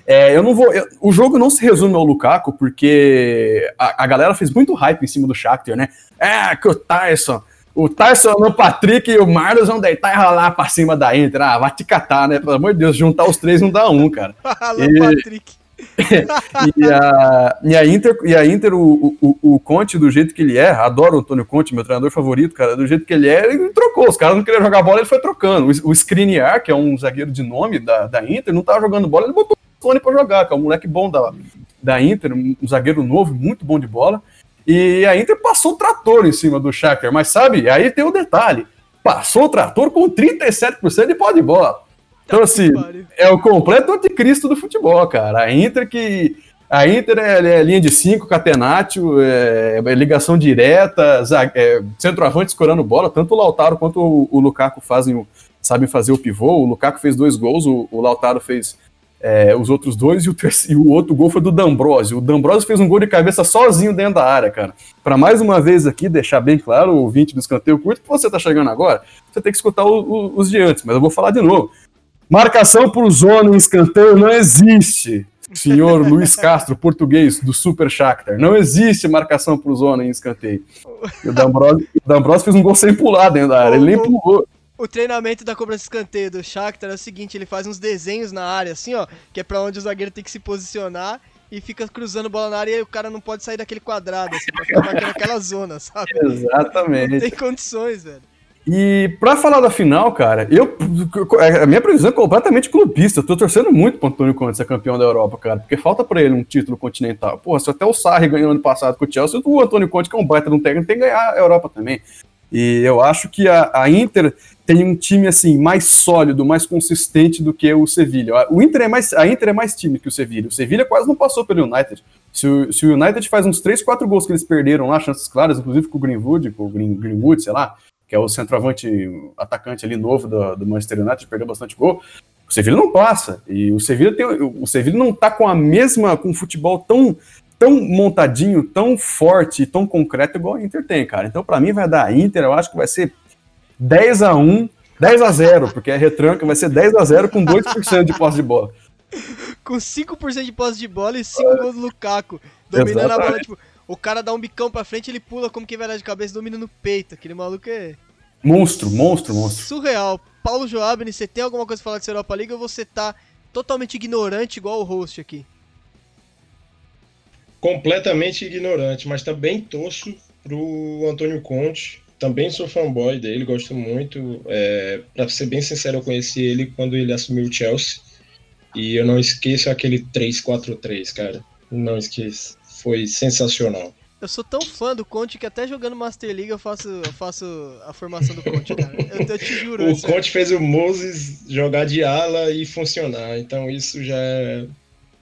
É, eu não vou. eu- o jogo não se resume ao Lukaku, porque a, a galera fez muito hype em cima do Shakhtar, né? É, que o Tyson. O Tyson no Patrick e o Marlos vão deitar e rolar pra cima da Inter. Ah, vai te catar, né? Pelo amor de Deus, juntar os três não dá um, cara. Alô, E- Patrick. E a, e a Inter, e a Inter o, o, o Conte, do jeito que ele é, adoro o Antônio Conte, meu treinador favorito, cara, do jeito que ele é, ele trocou. Os caras não queriam jogar bola, ele foi trocando. O, o Skriniar, que é um zagueiro de nome da, da Inter, não tava jogando bola, ele botou o Tony pra jogar, que é um moleque bom da, da Inter, um zagueiro novo, muito bom de bola. E a Inter passou o trator em cima do Shakhtar, mas sabe, aí tem o detalhe. Passou o trator com 37% de pó de bola. Então, assim, Pariu. é o completo anticristo do futebol, cara. A Inter que. A Inter é, é linha de 5, catenatio, é, é ligação direta, é, centroavante escorando bola. Tanto o Lautaro quanto o, o Lukaku fazem sabem fazer o pivô. O Lukaku fez dois gols, o, o Lautaro fez é, os outros dois, e o, terceiro, e o outro gol foi do D'Ambrosio. O D'Ambrosio fez um gol de cabeça sozinho dentro da área, cara. Para mais uma vez aqui, deixar bem claro, o 20 do escanteio curto, que você tá chegando agora, você tem que escutar o- o- os de antes, mas eu vou falar de novo. Marcação por zona em escanteio não existe. Senhor Luiz Castro, português do Super Shakhtar. Não existe marcação por zona em escanteio. E o o D'Ambrosio fez um gol sem pular dentro da área. Ele nem pulou. O treinamento da cobrança de escanteio do Shakhtar é o seguinte, ele faz uns desenhos na área, assim, ó, que é pra onde o zagueiro tem que se posicionar e fica cruzando bola na área e o cara não pode sair daquele quadrado, assim, pra ficar marcando aquela zona, sabe? Não Exatamente. tem condições, velho. E pra falar da final, cara, eu a minha previsão é completamente clubista. Eu tô torcendo muito pro Antônio Conte ser campeão da Europa, cara, porque falta pra ele um título continental. Pô, se até o Sarri ganhou ano passado com o Chelsea, o Antônio Conte, que é um baita de um técnico, tem que ganhar a Europa também. E eu acho que a, a Inter tem um time assim mais sólido, mais consistente do que o Sevilha. O Inter é mais, a Inter é mais time que o Sevilha. O Sevilha quase não passou pelo United. Se o, se o United faz uns 3, 4 gols que eles perderam lá, chances claras, inclusive com o Greenwood, com o Green, Greenwood, sei lá, que é o centroavante atacante ali novo do, do Manchester United, perdeu bastante gol. O Sevilha não passa. E o Sevilha tem, o Sevilha não tá com a mesma, com um futebol tão, tão montadinho, tão forte, tão concreto igual a Inter tem, cara. Então, para mim, vai dar Inter, eu acho que vai ser 10 a 1 10 a 0 porque a retranca vai ser 10 a 0 com 2% de posse de bola. Com 5% de posse de bola e 5 gols do Lukaku. Dominando a bola, Exatamente. tipo, o cara dá um bicão pra frente, ele pula como quem vai dar de cabeça, domina no peito. Aquele maluco é Monstro, monstro, monstro. surreal. Paulo Joabni, você tem alguma coisa pra falar dessa Europa League ou você tá totalmente ignorante igual o host aqui? completamente ignorante, mas também torço pro Antônio Conte. Também sou fanboy dele, gosto muito. É, para ser bem sincero, eu conheci ele quando ele assumiu o Chelsea. E eu não esqueço aquele 3-4-3, cara. Não esqueço. Foi sensacional. Eu sou tão fã do Conte que até jogando Master League eu faço, eu faço a formação do Conte, cara. Eu, eu te juro. O Conte fez o Moses jogar de ala e funcionar. Então isso já é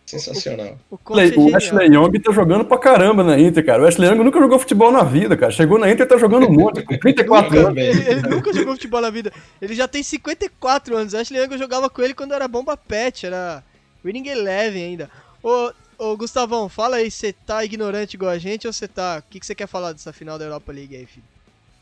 sensacional. o é O genial. Ashley Young tá jogando pra caramba na Inter, cara. O Ashley Young nunca jogou futebol na vida, cara. Chegou na Inter e tá jogando um monte, com 34 Nunca, anos. velho. Ele, ele nunca jogou futebol na vida. Ele já tem 54 anos. Ashley Young eu jogava com ele quando era bomba pet, era Winning Eleven ainda. Ô, ô Gustavão, fala aí, você tá ignorante igual a gente ou você tá. O que, que você quer falar dessa final da Europa League aí, filho?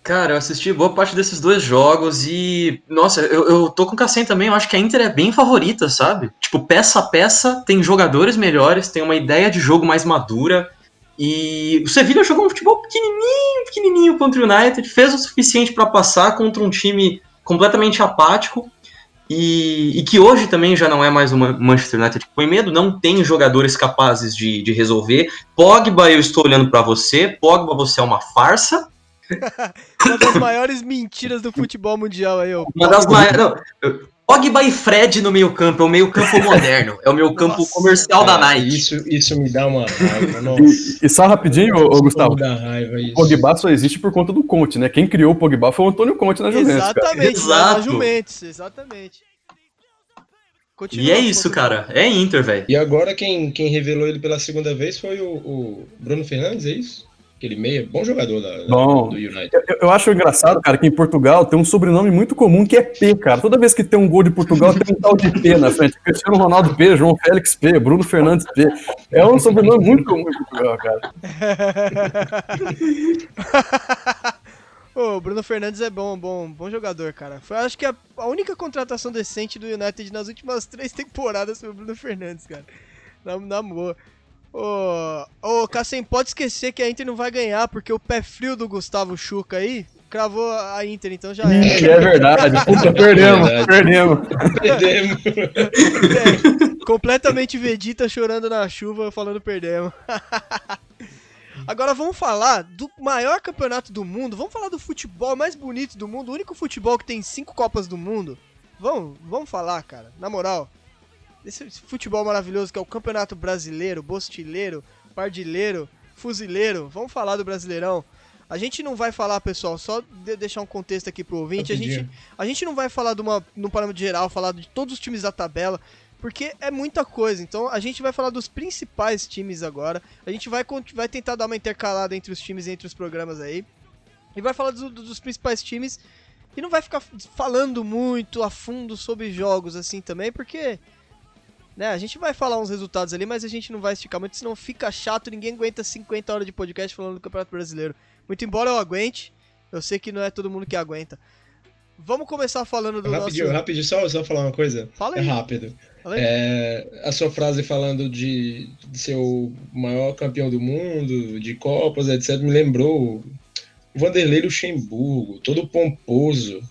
Cara, eu assisti boa parte desses dois jogos e. Nossa, eu, eu tô com o Cassem também. Eu acho que a Inter é bem favorita, sabe? Tipo, peça a peça, tem jogadores melhores, tem uma ideia de jogo mais madura. E o Sevilla jogou um futebol pequenininho, pequenininho contra o United, fez o suficiente pra passar contra um time completamente apático. E, e que hoje também já não é mais o Man- Manchester United que põe medo, não tem jogadores capazes de, de resolver. Pogba, eu estou olhando pra você. Pogba, você é uma farsa. Uma das maiores mentiras do futebol mundial aí, ô. Uma das maiores. Não, Pogba e Fred no meio campo, é o meio campo moderno, é o meu campo Nossa, comercial da Nike. Isso, isso me dá uma raiva. Nossa. E, e só rapidinho, ô, ô, Gustavo. Me dá raiva isso. O Pogba só existe por conta do Conte, né? Quem criou o Pogba foi o Antônio Conte na Juventus. Exatamente, Exato. na Juventus, exatamente. Continua, E é isso, cara. É Inter, velho. E agora quem, quem revelou ele pela segunda vez foi o, o Bruno Fernandes, é isso? Aquele meia, bom jogador da, da- Bom. do United. Eu, eu acho engraçado, cara, que em Portugal tem um sobrenome muito comum que é P, cara. Toda vez que tem um gol de Portugal, tem um tal de P na frente. Cristiano Ronaldo P, João Félix P, Bruno Fernandes P. É um sobrenome muito comum em Portugal, cara. O Bruno Fernandes é bom, bom, bom jogador, cara. Foi, acho que a, a única contratação decente do United nas últimas três temporadas foi o Bruno Fernandes, cara. Na, na boa. Ô, ô, Cassem, pode esquecer que a Inter não vai ganhar, porque o pé frio do Gustavo Chuca aí cravou a Inter, então já. Ih, é verdade. Puta, perdemos, Verdade. perdemos. Perdemos. É, completamente Vegeta chorando na chuva, falando perdemos. Agora vamos falar do maior campeonato do mundo. Vamos falar do futebol mais bonito do mundo. O único futebol que tem cinco Copas do Mundo. Vamos, vamos falar, cara. Na moral. Esse esse futebol maravilhoso que é o Campeonato Brasileiro, Bostileiro, Pardileiro, Fuzileiro. Vamos falar do Brasileirão. A gente não vai falar, pessoal, só de- deixar um contexto aqui pro ouvinte. A gente, a gente não vai falar de uma, num parâmetro geral, falar de todos os times da tabela, porque é muita coisa. Então a gente vai falar dos principais times agora. A gente vai, vai tentar dar uma intercalada entre os times e entre os programas aí. E vai falar dos, dos principais times. E não vai ficar falando muito a fundo sobre jogos assim também, porque. Né, a gente vai falar uns resultados ali, mas a gente não vai esticar muito, senão fica chato, ninguém aguenta 50 horas de podcast falando do Campeonato Brasileiro. Muito embora eu aguente, eu sei que não é todo mundo que aguenta. Vamos começar falando do Rapidinho, nosso... rapidinho, só, só falar uma coisa. Fala É aí. rápido. Fala aí. É, a sua frase falando de, de ser o maior campeão do mundo, de Copas, etc., me lembrou o Vanderlei Luxemburgo, todo pomposo,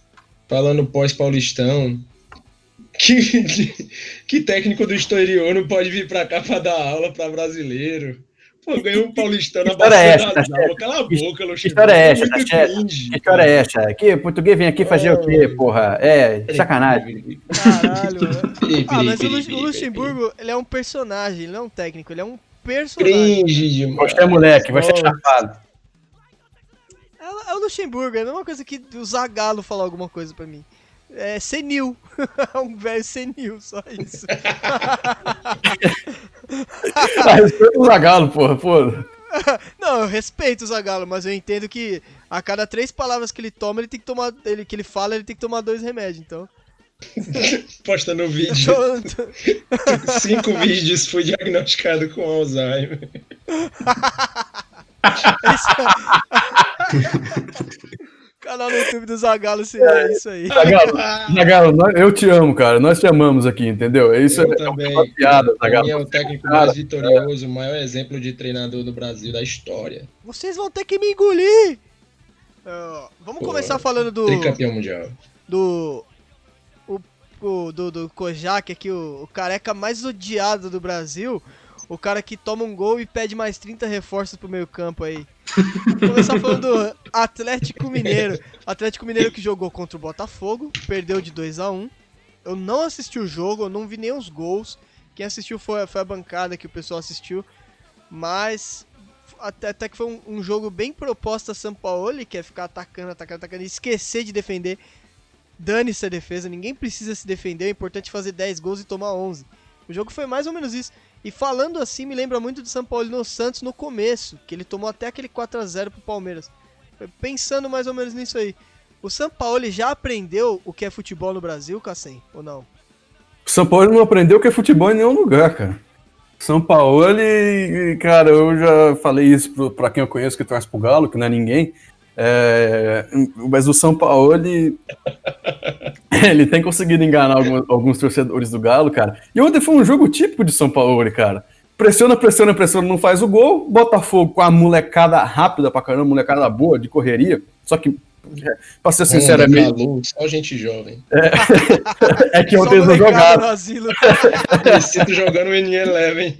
falando pós-paulistão. Que, que técnico do exterior não pode vir pra cá pra dar aula pra brasileiro? Pô, ganhou um paulistão na história é das tá Almas. Cala a boca, Luxemburgo. Que história é essa, tá Que história é essa? Que português vem aqui fazer o quê, porra? É, sacanagem. Caralho, Ah, mas o. Luxemburgo, ele é um personagem, ele não é um técnico, ele é um personagem. Cringe demais. Você é moleque, vai ser chapado. É, é o Luxemburgo, é a mesma coisa que o Zagallo falar alguma coisa pra mim. É senil. É um velho senil, só isso. Ah, respeita o Zagalo, porra, porra. Não, eu respeito o Zagallo, mas eu entendo que a cada três palavras que ele toma, ele tem que tomar. Ele, que ele fala, ele tem que tomar dois remédios, então. Posta no vídeo. tô- Cinco vídeos fui diagnosticado com Alzheimer. Canal no YouTube do Zagalo seria isso aí. Zagalo, Zagalo, nós- eu te amo, cara. Nós te amamos aqui, entendeu? Isso Eu é também. uma piada, Zagalo. é o técnico Cara, mais vitorioso, o maior exemplo de treinador do Brasil da história. Vocês vão ter que me engolir! Ah, vamos Pô, começar falando do. Tricampeão mundial. do. O, o- do, do Kojak aqui, o, o careca mais odiado do Brasil. O cara que toma um gol e pede mais 30 reforços pro meio campo aí. Vou começar falando do Atlético Mineiro. Atlético Mineiro que jogou contra o Botafogo, perdeu de 2 a 1 Eu não assisti o jogo, eu não vi nem os gols. Quem assistiu foi, foi a bancada que o pessoal assistiu. Mas até, até que foi um, um jogo bem proposta São Paulo, que é ficar atacando, atacando, atacando e esquecer de defender. Dane-se a defesa, ninguém precisa se defender, é importante fazer 10 gols e tomar 11. O jogo foi mais ou menos isso. E falando assim, me lembra muito do São Paulo no Santos no começo, que ele tomou até aquele 4 a 0 pro Palmeiras. Pensando mais ou menos nisso aí. O São Paulo já aprendeu o que é futebol no Brasil, Cassem? Ou não? O São Paulo não aprendeu que é futebol em nenhum lugar, cara. São Paulo, cara, eu já falei isso pra quem eu conheço que torce pro Galo, que não é ninguém. É, mas o São Paulo, ele, tem conseguido enganar alguns, alguns torcedores do Galo, cara. E ontem foi um jogo típico de São Paulo, cara. Pressiona, pressiona, pressiona, não faz o gol. Botafogo com a molecada rápida pra caramba, molecada boa, de correria. Só que, pra ser sincero, é meio- Calu, só gente jovem. é que Só ontem eles não jogaram. sinto jogando o N11.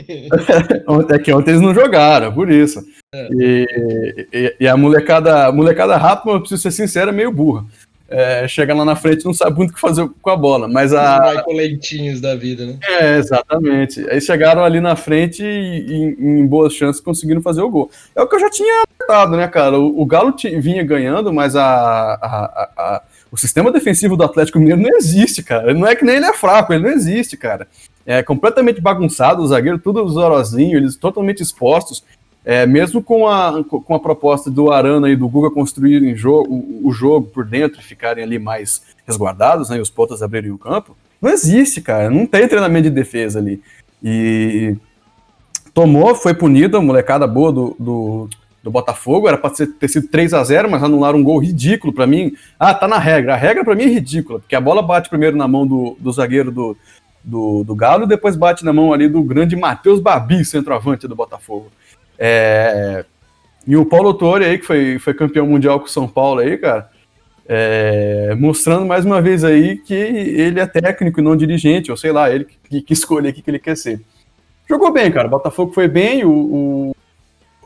Ontem- É que ontem eles não jogaram, por isso. E, e- e a molecada, a molecada rápida, eu preciso ser sincero, é meio burra. É, chega lá na frente e não sabe muito o que fazer com a bola. Mas a. Michael Leitinhos da vida, né? É, exatamente. Aí chegaram ali na frente e, e em boas chances conseguiram fazer o gol. É o que eu já tinha alertado, né, cara? O, o Galo vinha ganhando, mas a, a- a- a- o sistema defensivo do Atlético Mineiro não existe, cara. Não é que nem ele é fraco, ele não existe, cara. É completamente bagunçado, o zagueiro tudo zorozinho, eles totalmente expostos. É, mesmo com a, com a proposta do Arana e do Guga construírem jogo, o, o jogo por dentro e ficarem ali mais resguardados, né, e os pontas abrirem o campo, não existe, cara. Não tem treinamento de defesa ali. E tomou, foi punido, a molecada boa do, do, do Botafogo, era ser- ter sido 3 a 0 mas anularam um gol ridículo pra mim. Ah, tá na regra. A regra pra mim é ridícula, porque a bola bate primeiro na mão do, do zagueiro do, do, do Galo e depois bate na mão ali do grande Matheus Babi, centroavante do Botafogo. É, E o Paulo Torre aí, que foi, foi campeão mundial com o São Paulo aí, cara, é, mostrando mais uma vez aí que ele é técnico e não dirigente, ou sei lá, ele que, que escolhe o que ele quer ser. Jogou bem, cara. O Botafogo foi bem. O, o-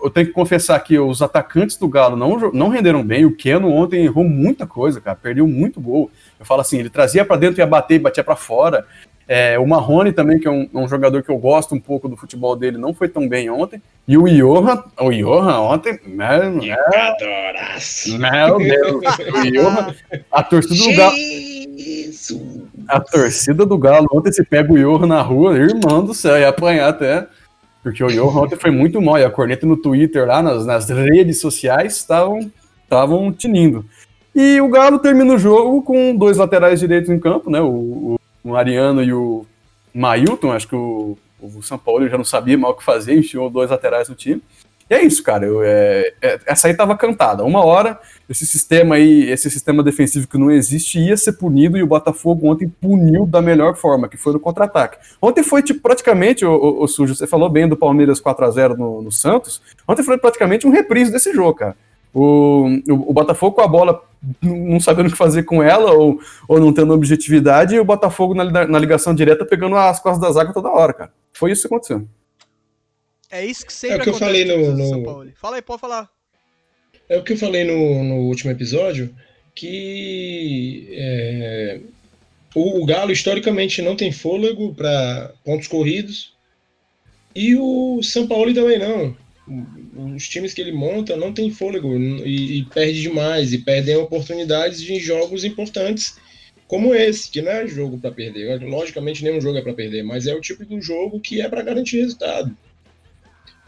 eu tenho que confessar que os atacantes do Galo não, não renderam bem. O Keno ontem errou muita coisa, cara. Perdeu muito gol. Eu falo assim, ele trazia pra dentro e ia bater e batia pra fora. É, o Marrone também, que é um, um jogador que eu gosto um pouco do futebol dele, não foi tão bem ontem. E o Johan, o Johan ontem, né, né, Adoraço. meu Deus, o Johan, a torcida do Galo, a torcida do Galo ontem se pega o Johan na rua, irmão do céu, ia apanhar até. Porque o Johan ontem foi muito mal, e a corneta no Twitter lá, nas, nas redes sociais, estavam estavam tinindo. E o Galo termina o jogo com dois laterais direitos em campo, né? O, o Mariano e o Mailton, acho que o, o São Paulo já não sabia mal o que fazer, enfiou dois laterais no time. E é isso, cara. Eu, é, é- essa aí tava cantada. Uma hora, esse sistema aí, esse sistema defensivo que não existe, ia ser punido e o Botafogo ontem puniu da melhor forma, que foi no contra-ataque. Ontem foi tipo, praticamente, o, o, o Sujo, você falou bem do Palmeiras 4 a 0 no, no Santos. Ontem foi praticamente um reprise desse jogo, cara. O, o, o Botafogo com a bola não sabendo o que fazer com ela ou, ou não tendo objetividade, e o Botafogo na, na ligação direta pegando as costas da zaga toda hora, cara. Foi isso que aconteceu. É isso que sempre É o que eu falei no- no- Paulo. Fala aí, pode falar. É o que eu falei no, no último episódio, que é, o, o Galo historicamente não tem fôlego para pontos corridos e o São Paulo também não. Os times que ele monta não tem fôlego e, e perde demais e perdem oportunidades de jogos importantes como esse, que não é jogo para perder. Logicamente nenhum jogo é para perder, mas é o tipo do jogo que é para garantir resultado.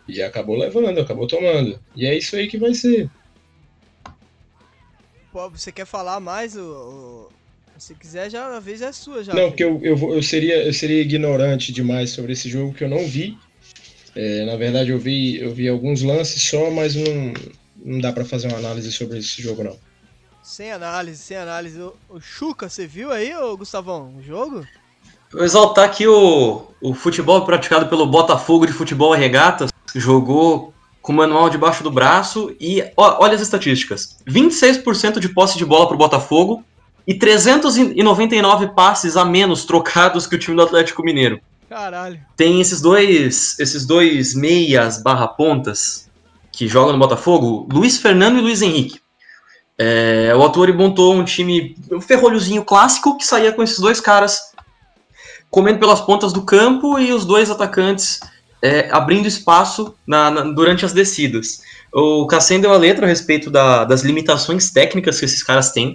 E acabou levando, acabou tomando. E é isso aí que vai ser. Pô, você quer falar mais o, Se quiser, já a vez é sua já. Não, porque eu, eu, eu, seria, eu seria ignorante demais sobre esse jogo que eu não vi. É, na verdade, eu vi, eu vi alguns lances só, mas não, não dá pra fazer uma análise sobre esse jogo, não. Sem análise, sem análise. O, o Chuca, você viu aí, ô Gustavão, o jogo? Vou exaltar aqui o, o futebol praticado pelo Botafogo de Futebol e Regatas. Jogou com o manual debaixo do braço e ó, olha as estatísticas: 26% de posse de bola para o Botafogo e 399 passes a menos trocados que o time do Atlético Mineiro. Caralho. Tem esses dois, esses dois meias barra pontas que jogam no Botafogo, Luiz Fernando e Luiz Henrique. É, o autor montou um time, um ferrolhozinho clássico que saía com esses dois caras comendo pelas pontas do campo e os dois atacantes é, abrindo espaço na- na- durante as descidas. O Cassem deu a letra a respeito da- das limitações técnicas que esses caras têm,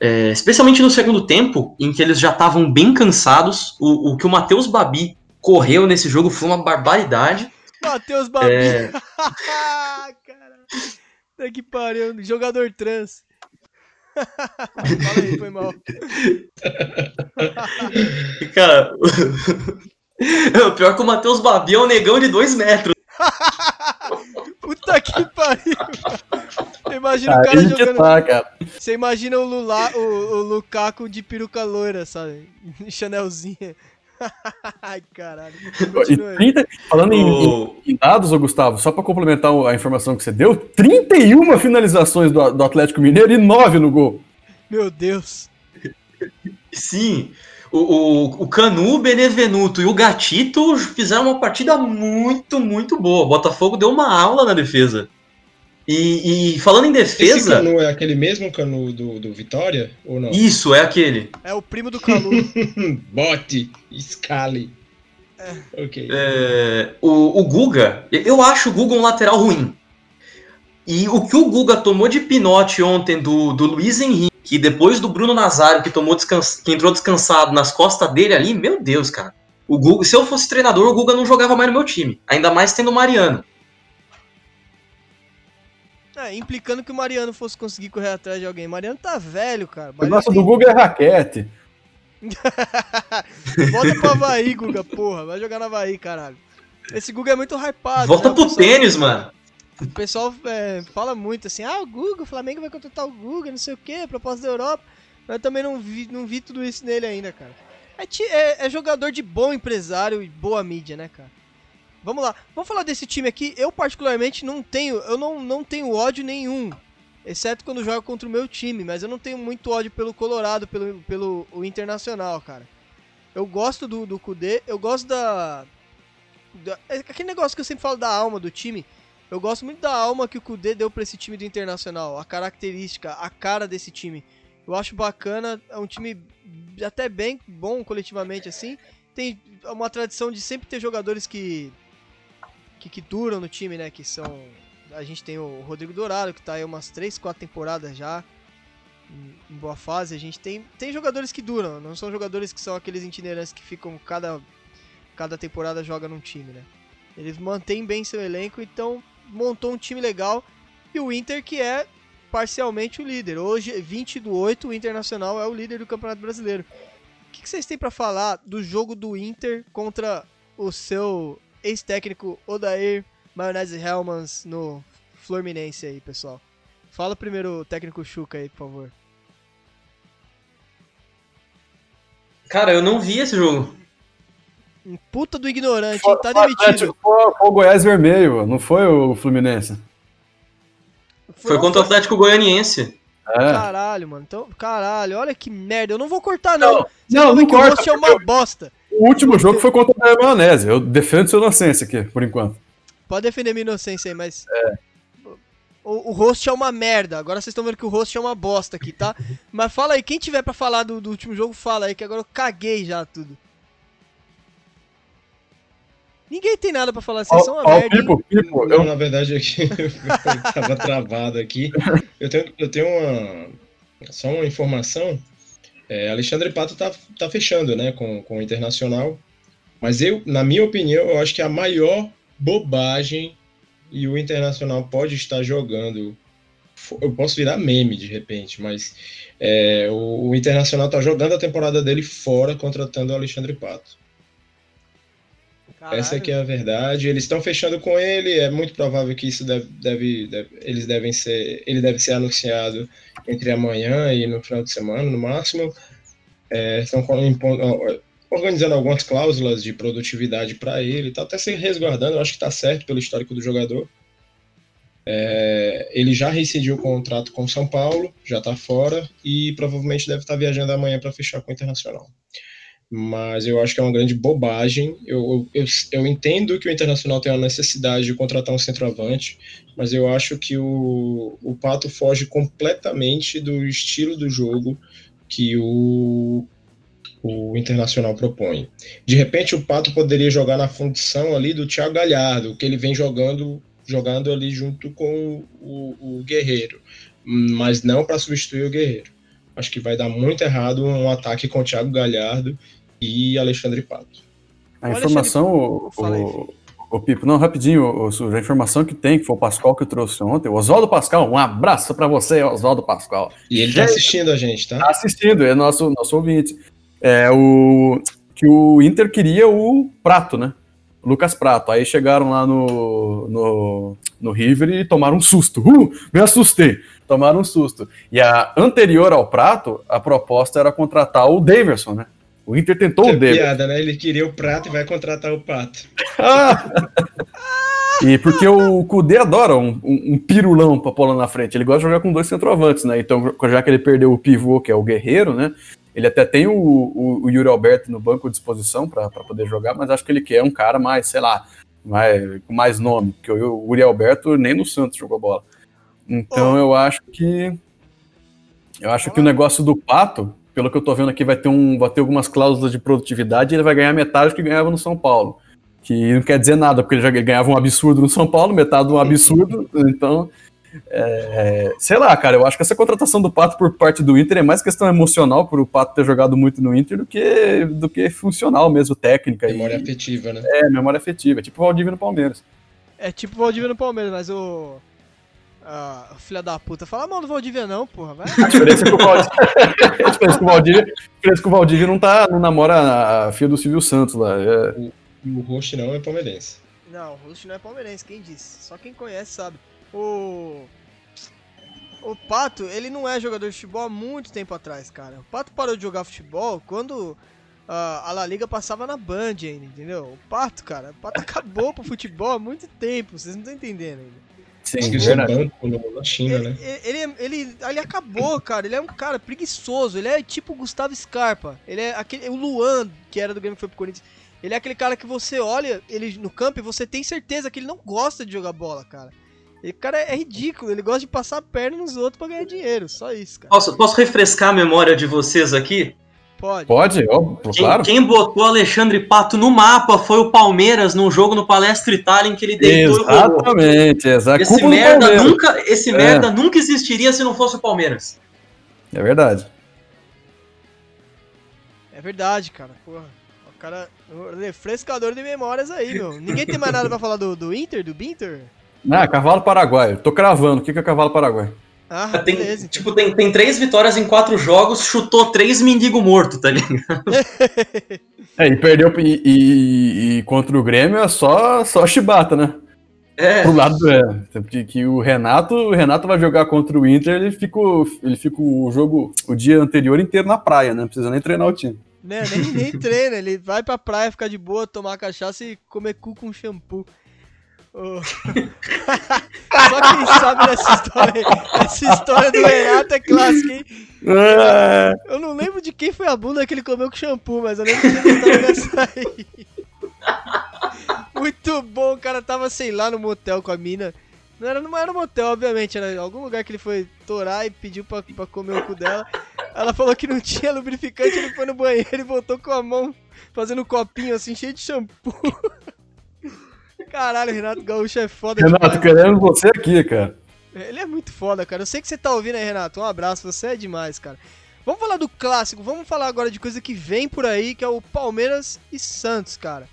é, especialmente no segundo tempo, em que eles já estavam bem cansados. O, o que o Matheus Babi correu nesse jogo foi uma barbaridade. Matheus Babi. É, Caralho. Que pariu. Jogador trans. Fala aí, foi mal. cara, o pior é que o Matheus Babi é um negão de dois metros. Puta que pariu. Imagina o cara jogando. tá, cara. Você imagina o, Lula, o, o Lukaku de peruca loira, sabe? Chanelzinha. Ai, caralho. E Continua aí. 30, falando em, em- O, em dados, ô Gustavo, só pra complementar a informação que você deu, 31 finalizações do, do Atlético Mineiro e 9 no gol. Meu Deus. sim, o, o, o Canu, o Benevenuto e o Gatito fizeram uma partida muito, muito boa. O Botafogo deu uma aula na defesa. E, e falando em Esse defesa, canu é aquele mesmo canu do, do Vitória? Ou não? isso é aquele. É o primo do Calu. Bote, Scali. Ok. É, o, o Guga, eu acho o Guga um lateral ruim. E o que o Guga tomou de pinote ontem do, do Luiz Henrique, e depois do Bruno Nazário, que, tomou que entrou descansado nas costas dele ali, meu Deus, cara. O Guga, se eu fosse treinador, o Guga não jogava mais no meu time. Ainda mais tendo o Mariano. É, implicando que o Mariano fosse conseguir correr atrás de alguém. Mariano tá velho, cara. O Mariano negócio tem- do Google é raquete. Volta pro Havaí, Guga, porra. Vai jogar no Havaí, caralho. Esse Guga é muito hypado. Volta né? O pro tênis, mano. O pessoal é, fala muito assim, ah, o Guga, o Flamengo vai contratar o Guga, não sei o que, proposta da Europa. Mas eu também não vi, não vi tudo isso nele ainda, cara. É, é- é jogador de bom empresário e boa mídia, né, cara? Vamos lá, vamos falar desse time aqui. Eu particularmente não tenho, eu não, não tenho ódio nenhum, exceto quando jogo contra o meu time, mas eu não tenho muito ódio pelo Colorado, pelo, pelo o Internacional, cara. Eu gosto do, do Kudê, eu gosto da, da- é Aquele negócio que eu sempre falo da alma do time. Eu gosto muito da alma que o Kudê deu pra esse time do Internacional, a característica, a cara desse time. Eu acho bacana, é um time até bem bom coletivamente assim. Tem uma tradição de sempre ter jogadores que que, que duram no time, né, que são a gente tem o Rodrigo Dourado que tá aí umas 3, 4 temporadas já em, em boa fase. A gente tem tem jogadores que duram, não são jogadores que são aqueles itinerantes que ficam cada cada temporada joga num time, né? Eles mantêm bem seu elenco, então montou um time legal. E o Inter, que é parcialmente o líder. Hoje, 20 do 8, o Internacional é o líder do Campeonato Brasileiro. O que, vocês têm pra falar do jogo do Inter contra o seu ex-técnico Odair Maionese Hellmans no Fluminense aí, pessoal? Fala primeiro o técnico Chuca aí, por favor. Cara, eu não vi esse jogo. Um puta do ignorante, hein? Tá Foi o demitido. Atlético, Foi, foi o Goiás Vermelho, não foi o Fluminense. Foi contra o Atlético Goianiense. É. Caralho, mano. Então, caralho, olha que merda. Eu não vou cortar, não. Não, Você não, não que o corta, host é uma bosta. O último jogo foi contra a Maionese. Eu defendo sua inocência aqui, por enquanto. Pode defender minha inocência aí, mas. O, o host é uma merda. Agora vocês estão vendo que o host é uma bosta aqui, tá? Mas fala aí, quem tiver pra falar do, do último jogo, fala aí, que agora eu caguei já tudo. Ninguém tem nada pra falar, vocês são uma Ó, ó, merda. Pipo, Pipo, Não, eu, na verdade, aqui eu tava travado aqui. Eu tenho, eu tenho uma. Só uma informação. É, Alexandre Pato tá, tá fechando, né, com, com o Internacional. Mas eu, na minha opinião, eu acho que a maior bobagem e o Internacional pode estar jogando eu posso virar meme de repente, mas é, o, o Internacional tá jogando a temporada dele fora, contratando o Alexandre Pato. Essa é que é a verdade. Eles estão fechando com ele. É muito provável que isso deve, deve, deve- eles devem ser, ele deve ser anunciado entre amanhã e no final de semana, no máximo. É, estão impondo- organizando algumas cláusulas de produtividade para ele. Está até se resguardando. Eu acho que está certo pelo histórico do jogador. É, ele já rescindiu o contrato com o São Paulo, já está fora e provavelmente deve estar viajando amanhã para fechar com o Internacional mas eu acho que é uma grande bobagem. Eu, eu, eu, entendo que o Internacional tem a necessidade de contratar um centroavante, mas eu acho que o, o Pato foge completamente do estilo do jogo que o, o Internacional propõe. De repente, o Pato poderia jogar na função ali do Thiago Galhardo, que ele vem jogando, jogando ali junto com o, o Guerreiro, mas não para substituir o Guerreiro. Acho que vai dar muito errado um ataque com o Thiago Galhardo e Alexandre Pato. A informação, o, o, o Pipo, não, rapidinho, o, o, a informação que tem, que foi o Pascoal que trouxe ontem, o Oswaldo Pascal, um abraço pra você, Oswaldo Pascal. E ele tá Gente. assistindo a gente, tá? Tá assistindo, é nosso, nosso ouvinte. É o que o Inter queria o Prato, né? Lucas Prato. Aí chegaram lá no, no, no River e tomaram um susto. Uh, me assustei. Tomaram um susto. E a anterior ao Prato, a proposta era contratar o Daverson, né? O Inter tentou Que o Daverson. piada, né? Ele queria o prato e vai contratar o pato. Ah! E porque o Kudê adora um, um, um pirulão pra pôr lá na frente. Ele gosta de jogar com dois centroavantes, né? Então, já que ele perdeu o pivô, que é o Guerreiro, né? Ele até tem o, o, o Yuri Alberto no banco de disposição para poder jogar, mas acho que ele quer um cara mais, sei lá, mais, com mais nome. Porque o, o Yuri Alberto nem no Santos jogou bola. Então eu acho que. Eu acho que o negócio do Pato, pelo que eu tô vendo aqui, vai ter, um, vai ter algumas cláusulas de produtividade e ele vai ganhar metade do que ganhava no São Paulo. Que não quer dizer nada, porque ele já ganhava um absurdo no São Paulo, metade de um absurdo. Então, é, sei lá, cara, eu acho que essa contratação do Pato por parte do Inter é mais questão emocional por o Pato ter jogado muito no Inter do que, do que funcional mesmo, técnica. Memória e, afetiva, né? é, memória afetiva. É tipo o Valdívia no Palmeiras. É tipo o Valdívia no Palmeiras, mas o. Ah, filha da puta, fala mal do Valdívia não, porra, vai. A diferença é que o Valdívia, a diferença é que o Valdívia, a diferença é que o Valdívia não, tá, não namora a filha do Silvio Santos lá. É, o host não é palmeirense. Não, o Rush não é palmeirense, quem disse? Só quem conhece sabe. O. O Pato, ele não é jogador de futebol há muito tempo atrás, cara. O Pato parou de jogar futebol quando ah, a La Liga passava na Band ainda, entendeu? O Pato, cara, o Pato acabou pro futebol há muito tempo, vocês não estão entendendo ainda. Sim, Conseguiu ser verdade. banco no- na China, né? Ele, ele, ele, ele acabou, cara. Ele é um cara preguiçoso. Ele é tipo o Gustavo Scarpa. Ele é aquele. O Luan, que era do Grêmio que foi pro Corinthians. Ele é aquele cara que você olha ele no campo e você tem certeza que ele não gosta de jogar bola, cara. E o cara é ridículo, ele gosta de passar a perna nos outros pra ganhar dinheiro. Só isso, cara. Posso, posso refrescar a memória de vocês aqui? Pode. Pode, óbvio, Quem, claro. quem botou Alexandre Pato no mapa foi o Palmeiras num jogo no Palestra Itália em que ele deitou. Exatamente, exato. Esse merda, nunca, esse É. merda nunca existiria se não fosse o Palmeiras. É verdade. É verdade, cara. Porra. O cara. Refrescador de memórias aí, meu. Ninguém tem mais nada pra falar do, do Inter, do Binter? Ah, cavalo paraguaio. Tô cravando. O que que é cavalo paraguaio? Ah, Tem, beleza. então. tipo, tem, tem três vitórias em quatro jogos, chutou três mendigo morto, tá ligado? É, e perdeu e, e- e contra o Grêmio é só, só chibata, né? É, Pro lado do é, que, que o Renato, o Renato vai jogar contra o Inter, ele fica, o- ele fica o jogo, o dia anterior inteiro na praia, né? Não precisa nem treinar o time. Né, nem, nem treina, ele vai pra praia ficar de boa, tomar cachaça e comer cu com shampoo. Ô. Só quem sabe dessa história. Essa história do Renato é clássica, hein? É, Eu não lembro de quem foi a bunda que ele comeu com shampoo, mas eu lembro que ele história dessa aí. Muito bom, o cara tava, sei lá, no motel com a mina. Não era, não era no motel, obviamente, era algum lugar que ele foi torar e pediu pra, pra comer o cu dela. Ela falou que não tinha lubrificante, ele foi no banheiro e voltou com a mão fazendo um copinho assim, cheio de shampoo. Caralho, o Renato Gaúcho é foda Renato, demais. querendo você aqui, cara. Ele é muito foda, cara. Eu sei que você tá ouvindo aí, Renato. Um abraço, você é demais, cara. Vamos falar do clássico, vamos falar agora de coisa que vem por aí, que é o Palmeiras e Santos, cara.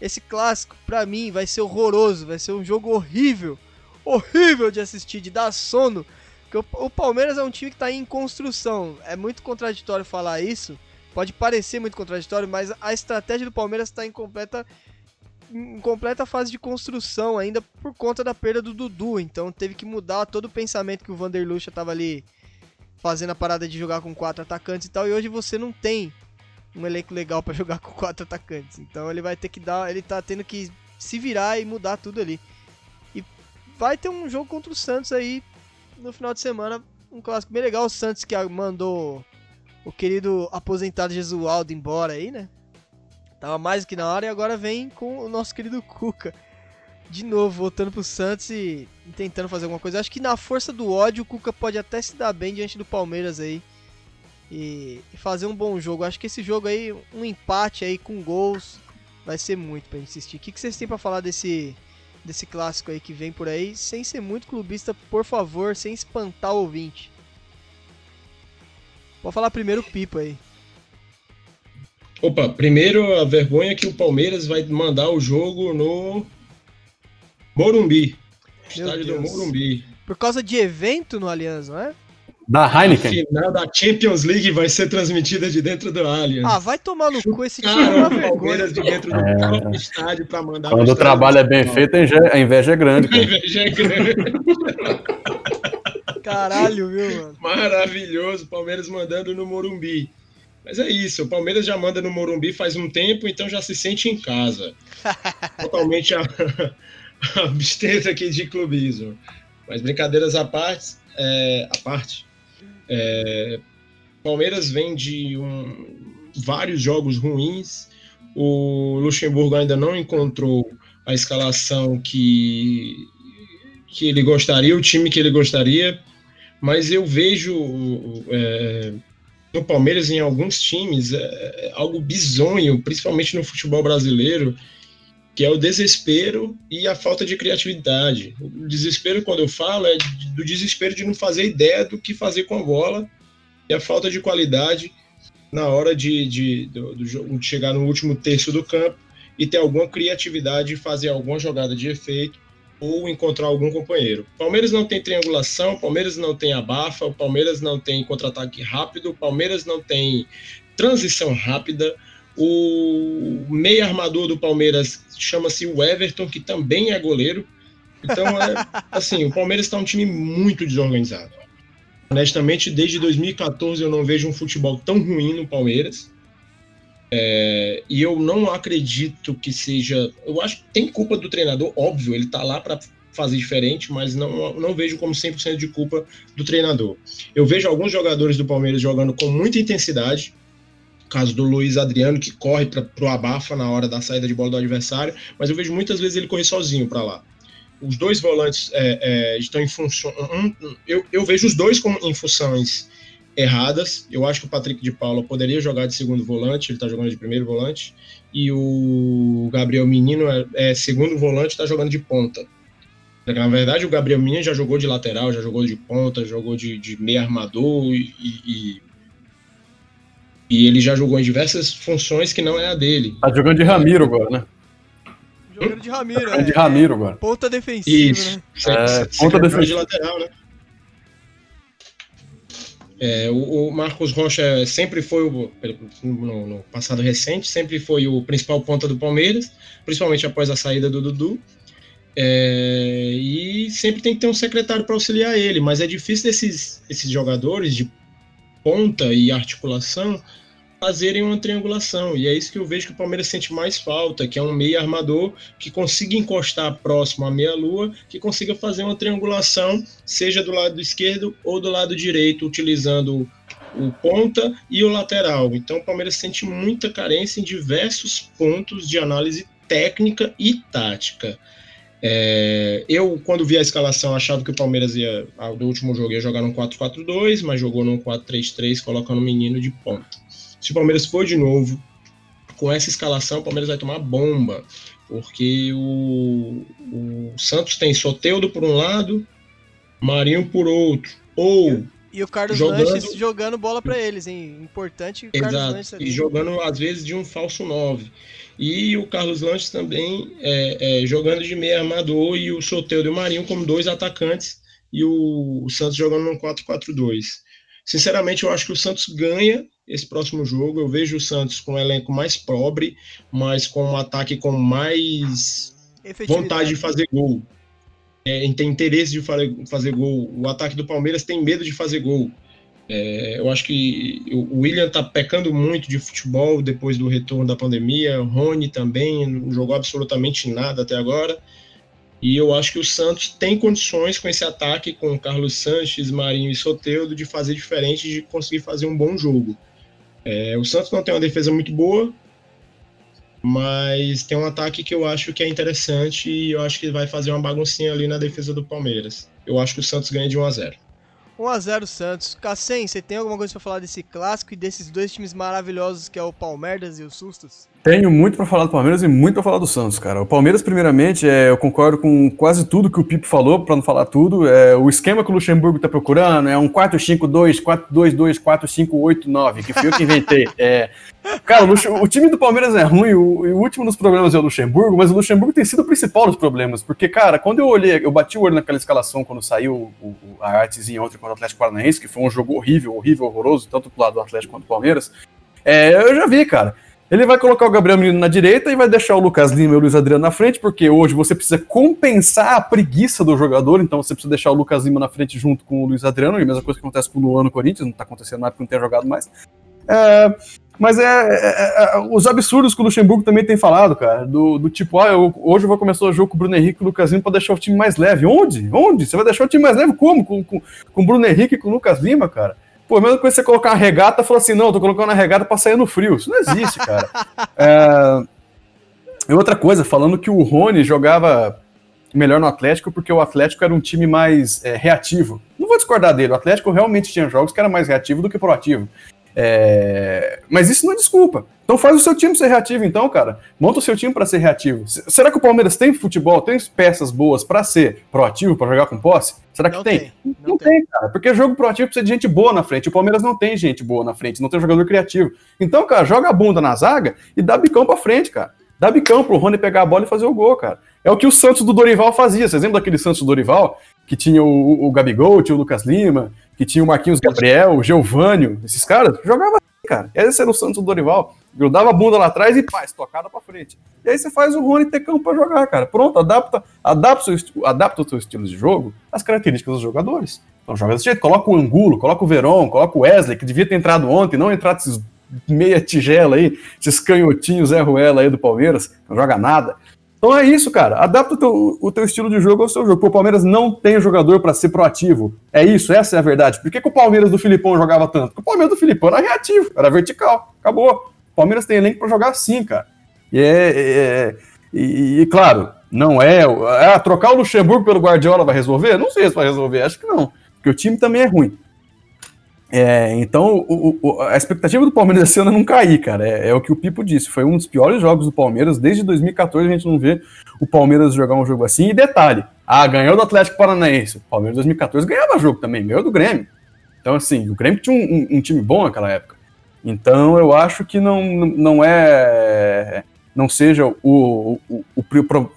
Esse clássico, pra mim, vai ser horroroso, vai ser um jogo horrível. Horrível de assistir, de dar sono. Porque o, Palmeiras é um time que tá em construção. É muito contraditório falar isso. Pode parecer muito contraditório, mas a estratégia do Palmeiras está em completa em completa fase de construção ainda por conta da perda do Dudu. Então teve que mudar todo o pensamento que o Vander Lucha tava ali fazendo a parada de jogar com quatro atacantes e tal. E hoje você não tem um elenco legal para jogar com quatro atacantes. Então ele vai ter que dar, ele tá tendo que se virar e mudar tudo ali. E vai ter um jogo contra o Santos aí no final de semana, um clássico bem legal. O Santos que mandou o querido aposentado Jesualdo embora aí, né? Tava mais que na hora e agora vem com o nosso querido Cuca. De novo, voltando pro Santos e tentando fazer alguma coisa. Acho que na força do ódio o Cuca pode até se dar bem diante do Palmeiras aí. E, fazer um bom jogo. Acho que esse jogo aí, um empate aí com gols, vai ser muito pra gente assistir. O que, que vocês têm pra falar desse, desse clássico aí que vem por aí? Sem ser muito clubista, por favor, sem espantar o ouvinte. Pode falar primeiro o Pipo aí. Opa, primeiro a vergonha é que o Palmeiras vai mandar o jogo no Morumbi. Estádio do. Morumbi. Por causa de evento no Allianz, não é? Da A Heineken. final da Champions League vai ser transmitida de dentro do Allianz. Ah, vai tomar no cu esse time é Cara, vergonha. Palmeiras de dentro do É. estádio para mandar Quando o trabalho é bem feito, a inveja- a inveja é grande. A cara. inveja é grande. Caralho, viu, mano? Maravilhoso, Palmeiras mandando no Morumbi. Mas é isso, o Palmeiras já manda no Morumbi faz um tempo, então já se sente em casa. Totalmente a- abstento aqui de clubismo. Mas brincadeiras à parte, é, à parte é, Palmeiras vem de um- vários jogos ruins. O Luxemburgo ainda não encontrou a escalação que, que ele gostaria, o time que ele gostaria mas eu vejo é, no Palmeiras em alguns times é, algo bizonho, principalmente no futebol brasileiro, que é o desespero e a falta de criatividade. O desespero, quando eu falo, é do desespero de não fazer ideia do que fazer com a bola e a falta de qualidade na hora de, de, do, do de chegar no último terço do campo e ter alguma criatividade e fazer alguma jogada de efeito ou encontrar algum companheiro. Palmeiras não tem triangulação, Palmeiras não tem abafa, o Palmeiras não tem contra-ataque rápido, o Palmeiras não tem transição rápida. O meio armador do Palmeiras chama-se o Everton, que também é goleiro. Então, é, assim, o Palmeiras está um time muito desorganizado. Honestamente, desde 2014 eu não vejo um futebol tão ruim no Palmeiras. É, e eu não acredito que seja. Eu acho que tem culpa do treinador, óbvio, ele tá lá para fazer diferente, mas não, não vejo como 100% de culpa do treinador. Eu vejo alguns jogadores do Palmeiras jogando com muita intensidade, caso do Luiz Adriano, que corre para o abafa na hora da saída de bola do adversário, mas eu vejo muitas vezes ele correr sozinho para lá. Os dois volantes é, é, estão em função. Um, eu, eu vejo os dois como, em funções erradas. Eu acho que o Patrick de Paula poderia jogar de segundo volante, ele está jogando de primeiro volante, e o Gabriel Menino é, é segundo volante, está jogando de ponta. Na verdade, o Gabriel Menino já jogou de lateral, já jogou de ponta, jogou de, de meio armador e, e, e ele já jogou em diversas funções que não é a dele. Tá jogando de Ramiro agora, né? Jogando de Ramiro, Tá jogando de é. Ramiro agora. Ponta defensiva, Isso. né? Se- É, se- ponta secretário de defensiva. lateral, né? É, o, o Marcos Rocha sempre foi o no, no passado recente, sempre foi o principal ponta do Palmeiras, principalmente após a saída do Dudu. É, e sempre tem que ter um secretário para auxiliar ele, mas é difícil desses esses jogadores de ponta e articulação fazerem uma triangulação. E é isso que eu vejo que o Palmeiras sente mais falta, que é um meio armador que consiga encostar próximo à meia-lua, que consiga fazer uma triangulação, seja do lado esquerdo ou do lado direito, utilizando o ponta e o lateral. Então o Palmeiras sente muita carência em diversos pontos de análise técnica e tática. É, eu, quando vi a escalação, achava que o Palmeiras ia, ah, do último jogo, ia jogar num 4-4-2, mas jogou num 4-3-3, colocando o menino de ponta. Se o Palmeiras for de novo com essa escalação, o Palmeiras vai tomar bomba, porque o, o Santos tem Soteudo por um lado, Marinho por outro, ou E o Carlos Jogando- Lanches jogando bola pra eles, hein? Importante o Carlos Lanches Exato, ali. e jogando às vezes de um falso 9. E o Carlos Lanches também é, é, jogando de meio armador e o Soteudo e o Marinho como dois atacantes e o, o Santos jogando num 4-4-2. Sinceramente, eu acho que o Santos ganha esse próximo jogo. Eu vejo o Santos com um elenco mais pobre, mas com um ataque com mais vontade de fazer gol. É, tem interesse de fazer gol. O ataque do Palmeiras tem medo de fazer gol. É, eu acho que o William tá pecando muito de futebol depois do retorno da pandemia. O Rony também não jogou absolutamente nada até agora. E eu acho que o Santos tem condições com esse ataque, com Carlos Sanches, Marinho e Soteudo, de fazer diferente, de conseguir fazer um bom jogo. É, o Santos não tem uma defesa muito boa, mas tem um ataque que eu acho que é interessante e eu acho que vai fazer uma baguncinha ali na defesa do Palmeiras. Eu acho que o Santos ganha de 1 a 0 1x0 Santos. Cassem, você tem alguma coisa para falar desse clássico e desses dois times maravilhosos que é o Palmeiras e o Sustos? Tenho muito para falar do Palmeiras e muito para falar do Santos, cara. O Palmeiras, primeiramente, é, eu concordo com quase tudo que o Pipo falou, para não falar tudo. É, o esquema que o Luxemburgo tá procurando é um 4-5-2, 4-2-2, 4-5-8-9, que foi eu que inventei. É, cara, o, o, time do Palmeiras é ruim, o, o, último dos problemas é o Luxemburgo, mas o Luxemburgo tem sido o principal dos problemas, porque, cara, quando eu olhei, eu bati o olho naquela escalação quando saiu o, a artezinha ontem contra o Atlético Paranaense, que foi um jogo horrível, horrível, horroroso, tanto pro lado do Atlético quanto do Palmeiras. É, eu já vi, cara. Ele vai colocar o Gabriel Menino na direita e vai deixar o Lucas Lima e o Luiz Adriano na frente, porque hoje você precisa compensar a preguiça do jogador, então você precisa deixar o Lucas Lima na frente junto com o Luiz Adriano, e a mesma coisa que acontece com o Luan Corinthians, não tá acontecendo nada porque não tem jogado mais. É, mas é, é, é, os absurdos que o Luxemburgo também tem falado, cara, do, do tipo, ah, eu, hoje eu vou começar o jogo com o Bruno Henrique e o Lucas Lima pra deixar o time mais leve. Onde? Onde? Você vai deixar o time mais leve como? Com, com, com o Bruno Henrique e com o Lucas Lima, cara? Pô, mesmo que você colocar uma regata, falou assim, não, tô colocando a regata pra sair no frio. Isso não existe, cara. é... E outra coisa, falando que o Rony jogava melhor no Atlético porque o Atlético era um time mais é, reativo. Não vou discordar dele, o Atlético realmente tinha jogos que era mais reativo do que proativo. É... Mas isso não é desculpa. Então faz o seu time ser reativo, então, cara. Monta o seu time para ser reativo. Será que o Palmeiras tem futebol, tem peças boas para ser proativo, para jogar com posse? Será que não tem? tem. Não, Não tem. cara. Porque jogo proativo precisa de gente boa na frente. O Palmeiras não tem gente boa na frente, não tem jogador criativo. Então, cara, joga a bunda na zaga e dá bicão pra frente, cara. Dá bicão pro Rony pegar a bola e fazer o gol, cara. É o que o Santos do Dorival fazia. Vocês lembram daquele Santos do Dorival? Que tinha o, o Gabigol, tinha o Lucas Lima, que tinha o Marquinhos Gabriel, o Geovânio, esses caras, jogava assim, cara. Esse era o Santos do Dorival. Grudava a bunda lá atrás e pá, estocada pra frente. E aí você faz o Rony ter campo pra jogar, cara. Pronto, adapta, adapta, o seu, adapta o seu estilo de jogo às características dos jogadores. Então joga desse jeito, coloca o Angulo, coloca o Veron, coloca o Wesley, que devia ter entrado ontem, não entrar esses meia tigela aí, esses canhotinhos Zé Ruela aí do Palmeiras, não joga nada. Então é isso, cara. Adapta o teu, o teu estilo de jogo ao seu jogo. O Palmeiras não tem jogador pra ser proativo. É isso, essa é a verdade. Por que, que o Palmeiras do Filipão jogava tanto? Porque o Palmeiras do Filipão era reativo, era vertical. Acabou. O Palmeiras tem elenco pra jogar assim, cara. E é. é- e, e, claro, não é. Ah, trocar o Luxemburgo pelo Guardiola vai resolver? Não sei se vai resolver, acho que não. Porque o time também é ruim. É, então, o- o- a expectativa do Palmeiras esse ano é não cair, cara. É, é o que o Pipo disse. Foi um dos piores jogos do Palmeiras. Desde 2014 a gente não vê o Palmeiras jogar um jogo assim. E detalhe: ah, ganhou do Atlético Paranaense. O Palmeiras 2014 ganhava jogo também, ganhou do Grêmio. Então, assim, o Grêmio tinha um, um- um time bom naquela época. Então, eu acho que não, não é. Não seja o, o, o- o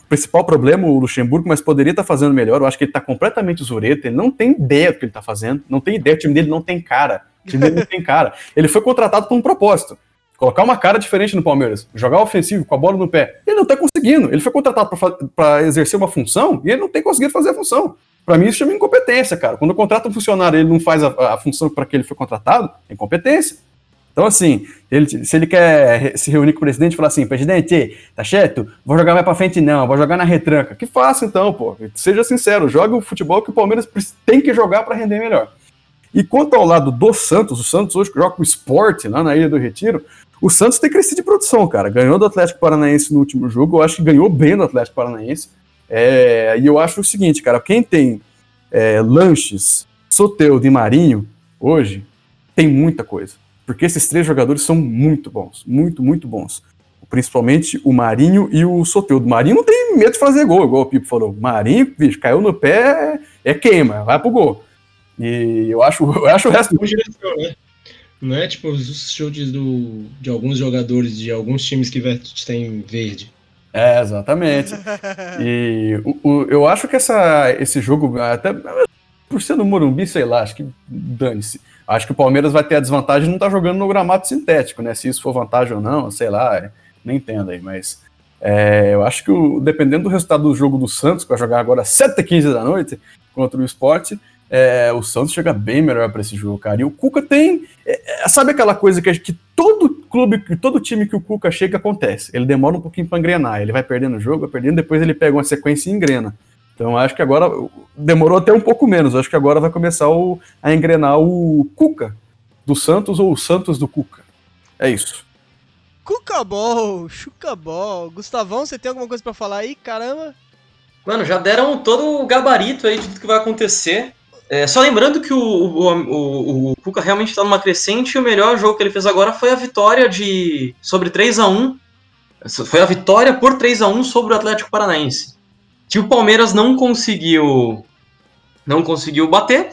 principal problema o Luxemburgo, mas poderia estar fazendo melhor. Eu acho que ele está completamente zureta, ele não tem ideia do que ele está fazendo, não tem ideia, o time dele não tem cara. O time dele não tem cara. Ele foi contratado por um propósito. Colocar uma cara diferente no Palmeiras, jogar ofensivo com a bola no pé. Ele não está conseguindo. Ele foi contratado para exercer uma função e ele não tem conseguido fazer a função. Para mim, isso chama incompetência, cara. Quando contrata um funcionário e ele não faz a, a função para que ele foi contratado, é incompetência. Então, assim, ele- se ele quer se reunir com o presidente e falar assim, presidente, tá certo? Vou jogar mais pra frente, não, vou jogar na retranca. Que faça então, pô. Seja sincero, jogue o futebol que o Palmeiras tem que jogar para render melhor. E quanto ao lado do Santos, o Santos hoje que joga com o esporte lá na Ilha do Retiro, o Santos tem crescido de produção, cara. Ganhou do Atlético Paranaense no último jogo, eu acho que ganhou bem do Atlético Paranaense. É, e eu acho o seguinte, cara, quem tem é, lanches, Soteudo e Marinho hoje, tem muita coisa. Porque esses três jogadores são muito bons, muito, muito bons. Principalmente o Marinho e o Soteudo. O Marinho não tem medo de fazer gol, igual o Pipo falou. O Marinho, bicho, caiu no pé, é queima, vai pro gol. E eu acho, eu acho o resto. Direção, né? Não é tipo os chutes do, de alguns jogadores de alguns times que vestem verde. É, exatamente. E o, o- eu acho que essa, esse jogo, até por ser no Morumbi, sei lá, acho que dane-se. Acho que o Palmeiras vai ter a desvantagem de não estar tá jogando no gramado sintético, né? Se isso for vantagem ou não, sei lá, é, nem entendo aí, mas é, eu acho que o, dependendo do resultado do jogo do Santos, que vai jogar agora 7h15 da noite contra o esporte, é, o Santos chega bem melhor para esse jogo, cara. E o Cuca tem. É, é, sabe aquela coisa que, que todo clube, todo time que o Cuca chega acontece? Ele demora um pouquinho para engrenar. Ele vai perdendo o jogo, vai perdendo, depois ele pega uma sequência e engrena. Então acho que agora demorou até um pouco menos. Acho que agora vai começar o, a engrenar o Cuca do Santos ou o Santos do Cuca. É isso. Cucabol, Chucabol. Gustavão, você tem alguma coisa para falar aí? Caramba. Mano, já deram todo o gabarito aí de tudo que vai acontecer. É, só lembrando que o, o, o, o Cuca realmente está numa crescente e o melhor jogo que ele fez agora foi a vitória de sobre 3 a 1 Foi a vitória por 3 a 1 sobre o Atlético Paranaense que o Palmeiras não conseguiu não conseguiu bater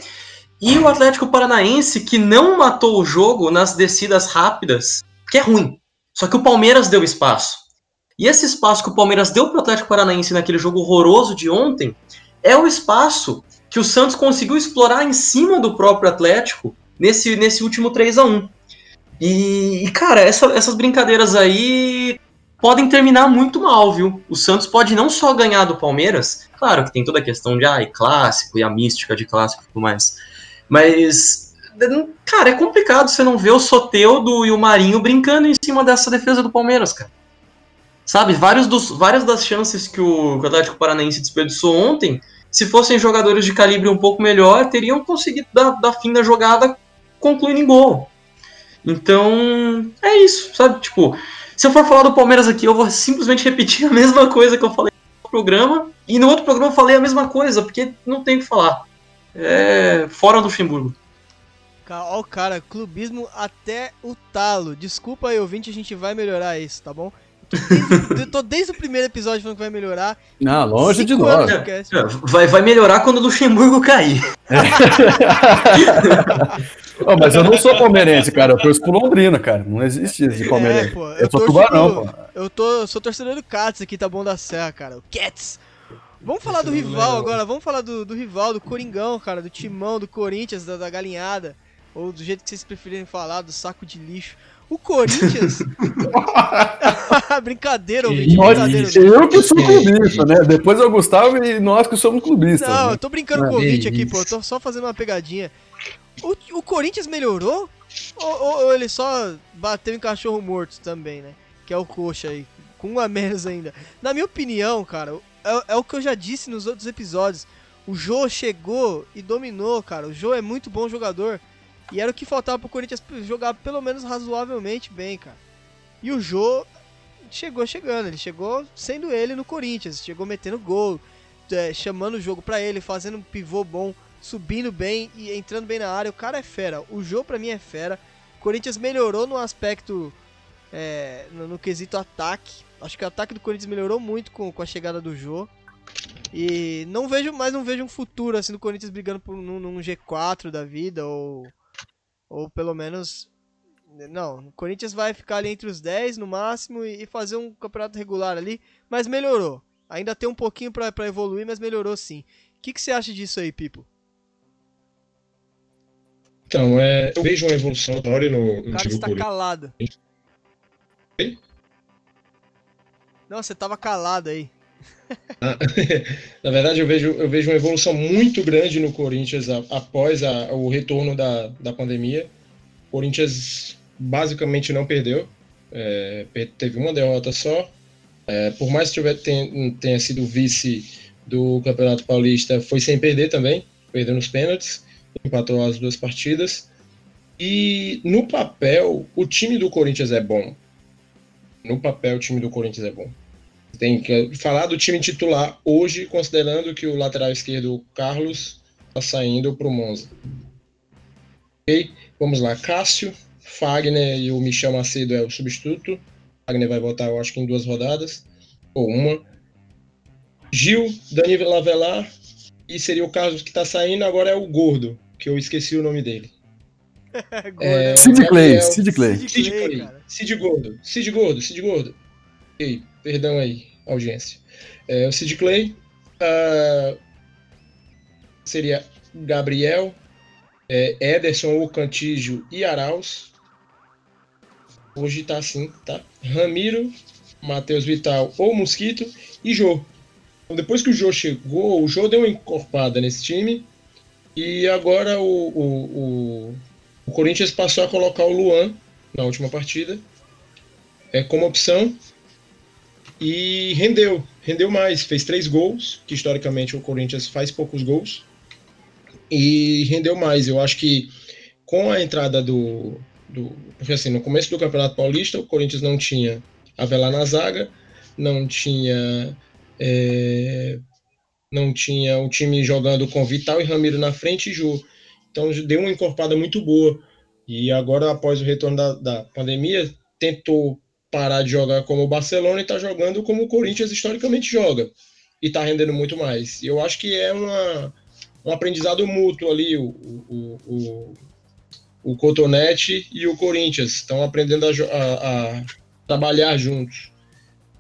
e o Atlético Paranaense que não matou o jogo nas descidas rápidas, que é ruim. Só que o Palmeiras deu espaço. E esse espaço que o Palmeiras deu para o Atlético Paranaense naquele jogo horroroso de ontem é o espaço que o Santos conseguiu explorar em cima do próprio Atlético nesse, nesse último 3 a 1 E, cara, essa, essas brincadeiras aí podem terminar muito mal, viu? O Santos pode não só ganhar do Palmeiras, claro que tem toda a questão de ai, clássico e a mística de clássico e tudo mais, mas, cara, é complicado você não ver o Soteudo e o Marinho brincando em cima dessa defesa do Palmeiras, cara. Sabe, vários dos, várias das chances que o, que o Atlético Paranaense desperdiçou ontem, se fossem jogadores de calibre um pouco melhor, teriam conseguido dar, dar fim da jogada concluindo em gol. Então, é isso, sabe? Tipo, se eu for falar do Palmeiras aqui, eu vou simplesmente repetir a mesma coisa que eu falei no programa. E no outro programa eu falei a mesma coisa, porque não tem o que falar. É fora do Luxemburgo. Ó o cara, clubismo até o talo. Desculpa aí, ouvinte, a gente vai melhorar isso, tá bom? Eu tô desde o primeiro episódio falando que vai melhorar. Não, longe de nós. Vai, vai melhorar quando o Luxemburgo cair. oh, mas eu não sou palmeirense, cara. Eu torço pro Londrina, cara. Não existe isso de palmeirense. É, pô, eu, eu sou tubarão, pô. Eu tô, sou torcedor do Cats aqui, tá bom da Serra, cara. O Cats. Vamos falar do rival agora, vamos falar do, do rival, do Coringão, cara, do timão, do Corinthians, da, da galinhada. Ou do jeito que vocês preferirem falar, do saco de lixo. O Corinthians. brincadeira, ouvinte. Brincadeira, eu que sou clubista, né? Depois é o Gustavo e nós que somos clubistas. Não, né? eu tô brincando com o ouvinte aqui, pô. Eu tô só fazendo uma pegadinha. O, o Corinthians melhorou? Ou, ou, ou, ele só bateu em cachorro morto também, né? Que é o coxa aí. Com um a menos ainda. Na minha opinião, cara, é, é o que eu já disse nos outros episódios. O Jô chegou e dominou, cara. O Jô é muito bom jogador. E era o que faltava pro Corinthians jogar pelo menos razoavelmente bem, cara. E o Jô chegou chegando, ele chegou sendo ele no Corinthians, chegou metendo gol, é, chamando o jogo para ele, fazendo um pivô bom, subindo bem e entrando bem na área. O cara é fera. O Jô para mim é fera. O Corinthians melhorou no aspecto é, no, no, quesito ataque. Acho que o ataque do Corinthians melhorou muito com, com a chegada do Jô. E não vejo mais não vejo um futuro assim do Corinthians brigando por num, num G4 da vida ou ou pelo menos. Não, o Corinthians vai ficar ali entre os 10 no máximo e fazer um campeonato regular ali, mas melhorou. Ainda tem um pouquinho para evoluir, mas melhorou sim. O que, que você acha disso aí, Pipo? Então, é, eu vejo uma evolução notória no, no o cara está calado. Oi? Não, você tava calado aí. Na verdade, eu vejo, eu vejo uma evolução muito grande no Corinthians após a, o retorno da, da pandemia. O Corinthians basicamente não perdeu, é, teve uma derrota só. É, por mais que tiver, tenha, tenha sido vice do Campeonato Paulista, foi sem perder também, perdeu nos pênaltis, empatou as duas partidas. E no papel, o time do Corinthians é bom. No papel, o time do Corinthians é bom tem que falar do time titular hoje, considerando que o lateral esquerdo, Carlos, está saindo para o Monza. Ok? Vamos lá. Cássio, Fagner e o Michel Macedo é o substituto. Fagner vai voltar, eu acho que em duas rodadas, ou uma. Gil, Danilo Lavelar, e seria o Carlos que está saindo, agora é o Gordo, que eu esqueci o nome dele. é, Sid Clay, Sid Clay. Sid Clay. Sid Gordo, Sid Gordo, Sid Gordo. Ok, perdão aí audiência. É, o Sid Clay uh, seria Gabriel, é, Ederson ou Cantígio e Arauz. Hoje tá assim, tá? Ramiro, Matheus Vital ou Mosquito e Jô. Então, depois que o Jô chegou, o Jô deu uma encorpada nesse time. E agora o, o, o, o Corinthians passou a colocar o Luan na última partida é, como opção e rendeu, rendeu mais, fez três gols, que historicamente o Corinthians faz poucos gols, e rendeu mais. Eu acho que com a entrada do, do porque assim, no começo do Campeonato Paulista, o Corinthians não tinha Avelar na zaga, não tinha é, não tinha o time jogando com Vital e Ramiro na frente e Ju. Então deu uma encorpada muito boa. E agora, após o retorno da, da pandemia, tentou parar de jogar como o Barcelona e está jogando como o Corinthians historicamente joga. E está rendendo muito mais. Eu acho que é uma, um aprendizado mútuo ali, o, o, o, o Cotonete e o Corinthians estão aprendendo a, a, a, trabalhar juntos.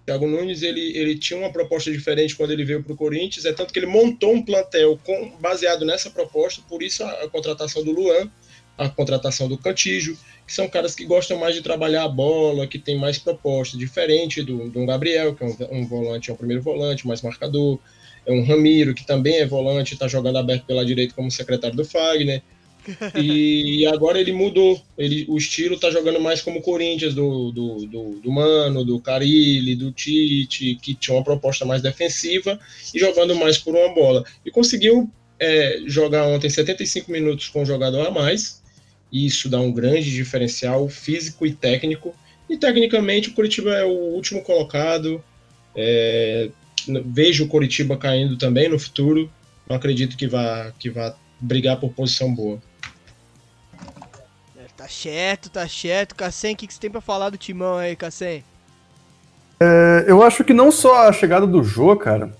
Thiago Nunes ele, ele tinha uma proposta diferente quando ele veio para o Corinthians, é tanto que ele montou um plantel com, baseado nessa proposta, por isso a, a contratação do Luan, a contratação do Cantígio, que são caras que gostam mais de trabalhar a bola, que tem mais proposta, diferente do, do Gabriel, que é um, um volante, é um primeiro volante, mais marcador, é um Ramiro, que também é volante, está jogando aberto pela direita como secretário do Fagner. e agora ele mudou. Ele, o estilo tá jogando mais como o Corinthians, do, do, do, do Mano, do Carilli, do Tite, que tinha uma proposta mais defensiva e jogando mais por uma bola. E conseguiu é, jogar ontem 75 minutos com um jogador a mais, e isso dá um grande diferencial físico e técnico. E tecnicamente o Curitiba é o último colocado. É, vejo o Curitiba caindo também no futuro. Não acredito que vá, que vá brigar por posição boa. É, tá certo, tá certo. Cassem, o que, que você tem pra falar do timão aí, Cassem? É, eu acho que não só a chegada do Jô, cara,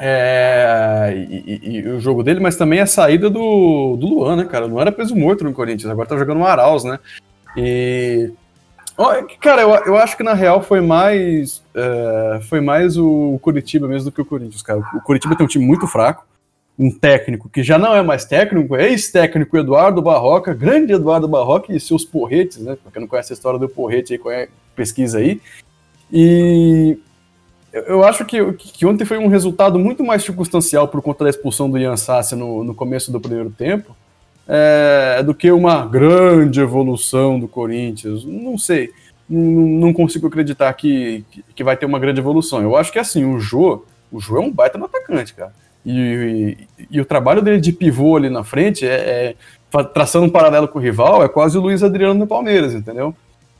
é, e, e, e, o jogo dele, mas também a saída do, do Luan, né, cara? Não era peso morto no Corinthians, agora tá jogando no Arauz, né? E. Cara, eu, eu acho que na real foi mais. É, foi mais o Curitiba mesmo do que o Corinthians, cara. O Curitiba tem um time muito fraco, um técnico que já não é mais técnico, é ex-técnico Eduardo Barroca, grande Eduardo Barroca e seus porretes, né? Pra quem não conhece a história do porrete aí, pesquisa aí. E eu acho que, que ontem foi um resultado muito mais circunstancial por conta da expulsão do Ian Sassi no, no começo do primeiro tempo é, do que uma grande evolução do Corinthians. Não sei. Não, não consigo acreditar que, que, vai ter uma grande evolução. Eu acho que assim, o Jô, o Jô é um baita no atacante, cara. E, e, e, o trabalho dele de pivô ali na frente é, é, traçando um paralelo com o rival, é quase o Luiz Adriano no Palmeiras, entendeu?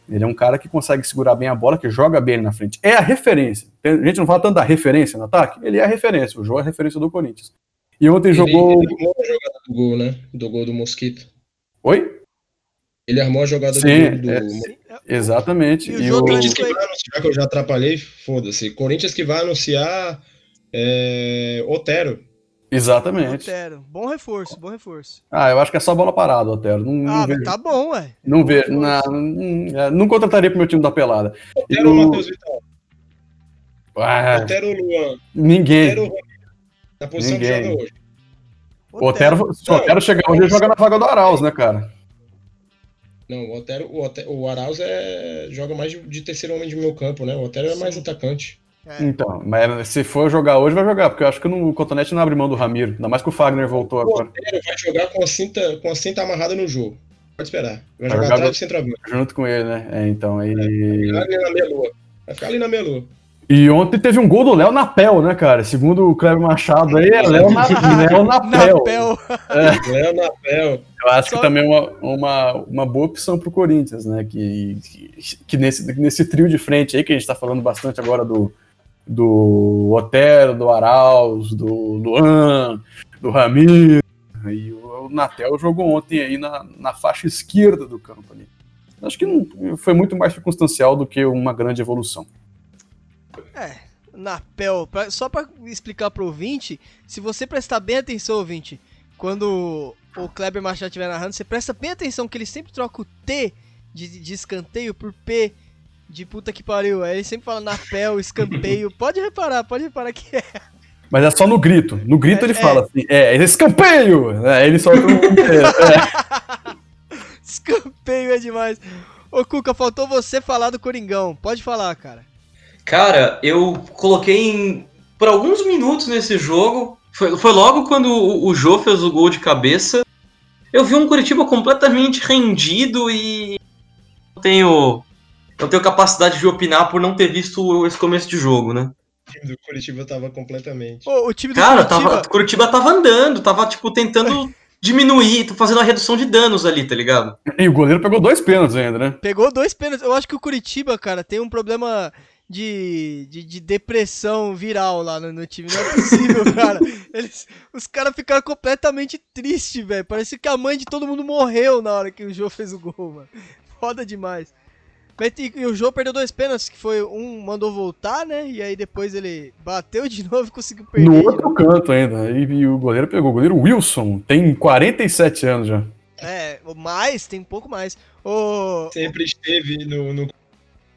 Ele é um cara que consegue segurar bem a bola, que joga bem na frente. É a referência. A gente não fala tanto da referência no ataque, ele é a referência. O João é a referência do Corinthians. E ontem ele, jogou. Ele armou a jogada do gol, né? Do gol do Mosquito. Oi? Ele armou a jogada Sim, do, do... É, exatamente. E, e o Corinthians que vai anunciar, que eu já atrapalhei, foda-se. Corinthians que vai anunciar é, Otero. Exatamente. Otero. Bom reforço, bom reforço. Ah, eu acho que é só bola parada, Otero. Não, ah, não vejo, tá bom, ué. Não vejo. Não, não, não, contrataria pro meu time da pelada. Otero ou Matheus Vital? Ah, Otero ou Luan? Ninguém. Otero Na posição ninguém. que joga hoje. Otero, Otero se o Otero chegar hoje, ele joga na vaga do Arauz, né, cara? Não, o Otero, o, Otero, o Arauz é, joga mais de, de terceiro homem de meu campo, né? O Otero é mais atacante. É. Então, mas se for jogar hoje, vai jogar, porque eu acho que no, o Cotonete não abre mão do Ramiro, ainda mais que o Fagner voltou o agora. vai jogar com a cinta, com a cinta amarrada no jogo. Pode esperar. Vai, vai jogar, jogar atrás do centroavante. Junto com ele, né? É, então, aí... Vai ficar ali na meia lua. Vai ficar ali na meia lua. E ontem teve um gol do Léo Napel, né, cara? Segundo o Cleber Machado aí, é Léo, na, Léo Napel. Napel. É. Léo Napel. Eu acho Só... que também é uma, uma, uma boa opção pro Corinthians, né? Que, que, que, nesse, nesse trio de frente aí, que a gente tá falando bastante agora do, do Otero, do Arauz, do Luan, do Ramiro. E o Natel jogou ontem aí na, na faixa esquerda do campo ali. Acho que não, foi muito mais circunstancial do que uma grande evolução. É, Napel, pra, só para explicar pro ouvinte, se você prestar bem atenção, ouvinte, quando o Kleber Machado estiver narrando, você presta bem atenção que ele sempre troca o T de, de escanteio por P de puta que pariu. Aí ele sempre fala napel, escanteio. pode reparar, pode reparar que é. Mas é só no grito. No grito É, ele é. fala assim, é, escanteio! Né? Ele solta um... é, Escanteio é demais. Ô, Cuca, faltou você falar do Coringão. Pode falar, cara. Cara, eu coloquei em, por alguns minutos nesse jogo. Foi, foi logo quando o, o Jô fez o gol de cabeça. Eu vi um Curitiba completamente rendido e não tenho, não tenho capacidade de opinar por não ter visto esse começo de jogo, né? O time do Curitiba tava completamente. Ô, o time do Cara, Curitiba... tava, Curitiba tava andando, tava tipo tentando diminuir, fazendo a redução de danos ali, tá ligado? E o goleiro pegou dois pênaltis ainda, né? Pegou dois pênaltis. Eu acho que o Curitiba, cara, tem um problema de, de, de depressão viral lá no, no time. Não é possível, cara. Eles, os caras ficaram completamente tristes, velho. Parece que a mãe de todo mundo morreu na hora que o Jô fez o gol, mano. Foda demais. E, e o Jô perdeu dois pênaltis, que foi um mandou voltar, né? E aí depois ele bateu de novo e conseguiu perder. No outro canto ainda. E, e o goleiro pegou. O goleiro Wilson tem 47 anos já. É, mais, tem um pouco mais. Ô, Sempre esteve no, no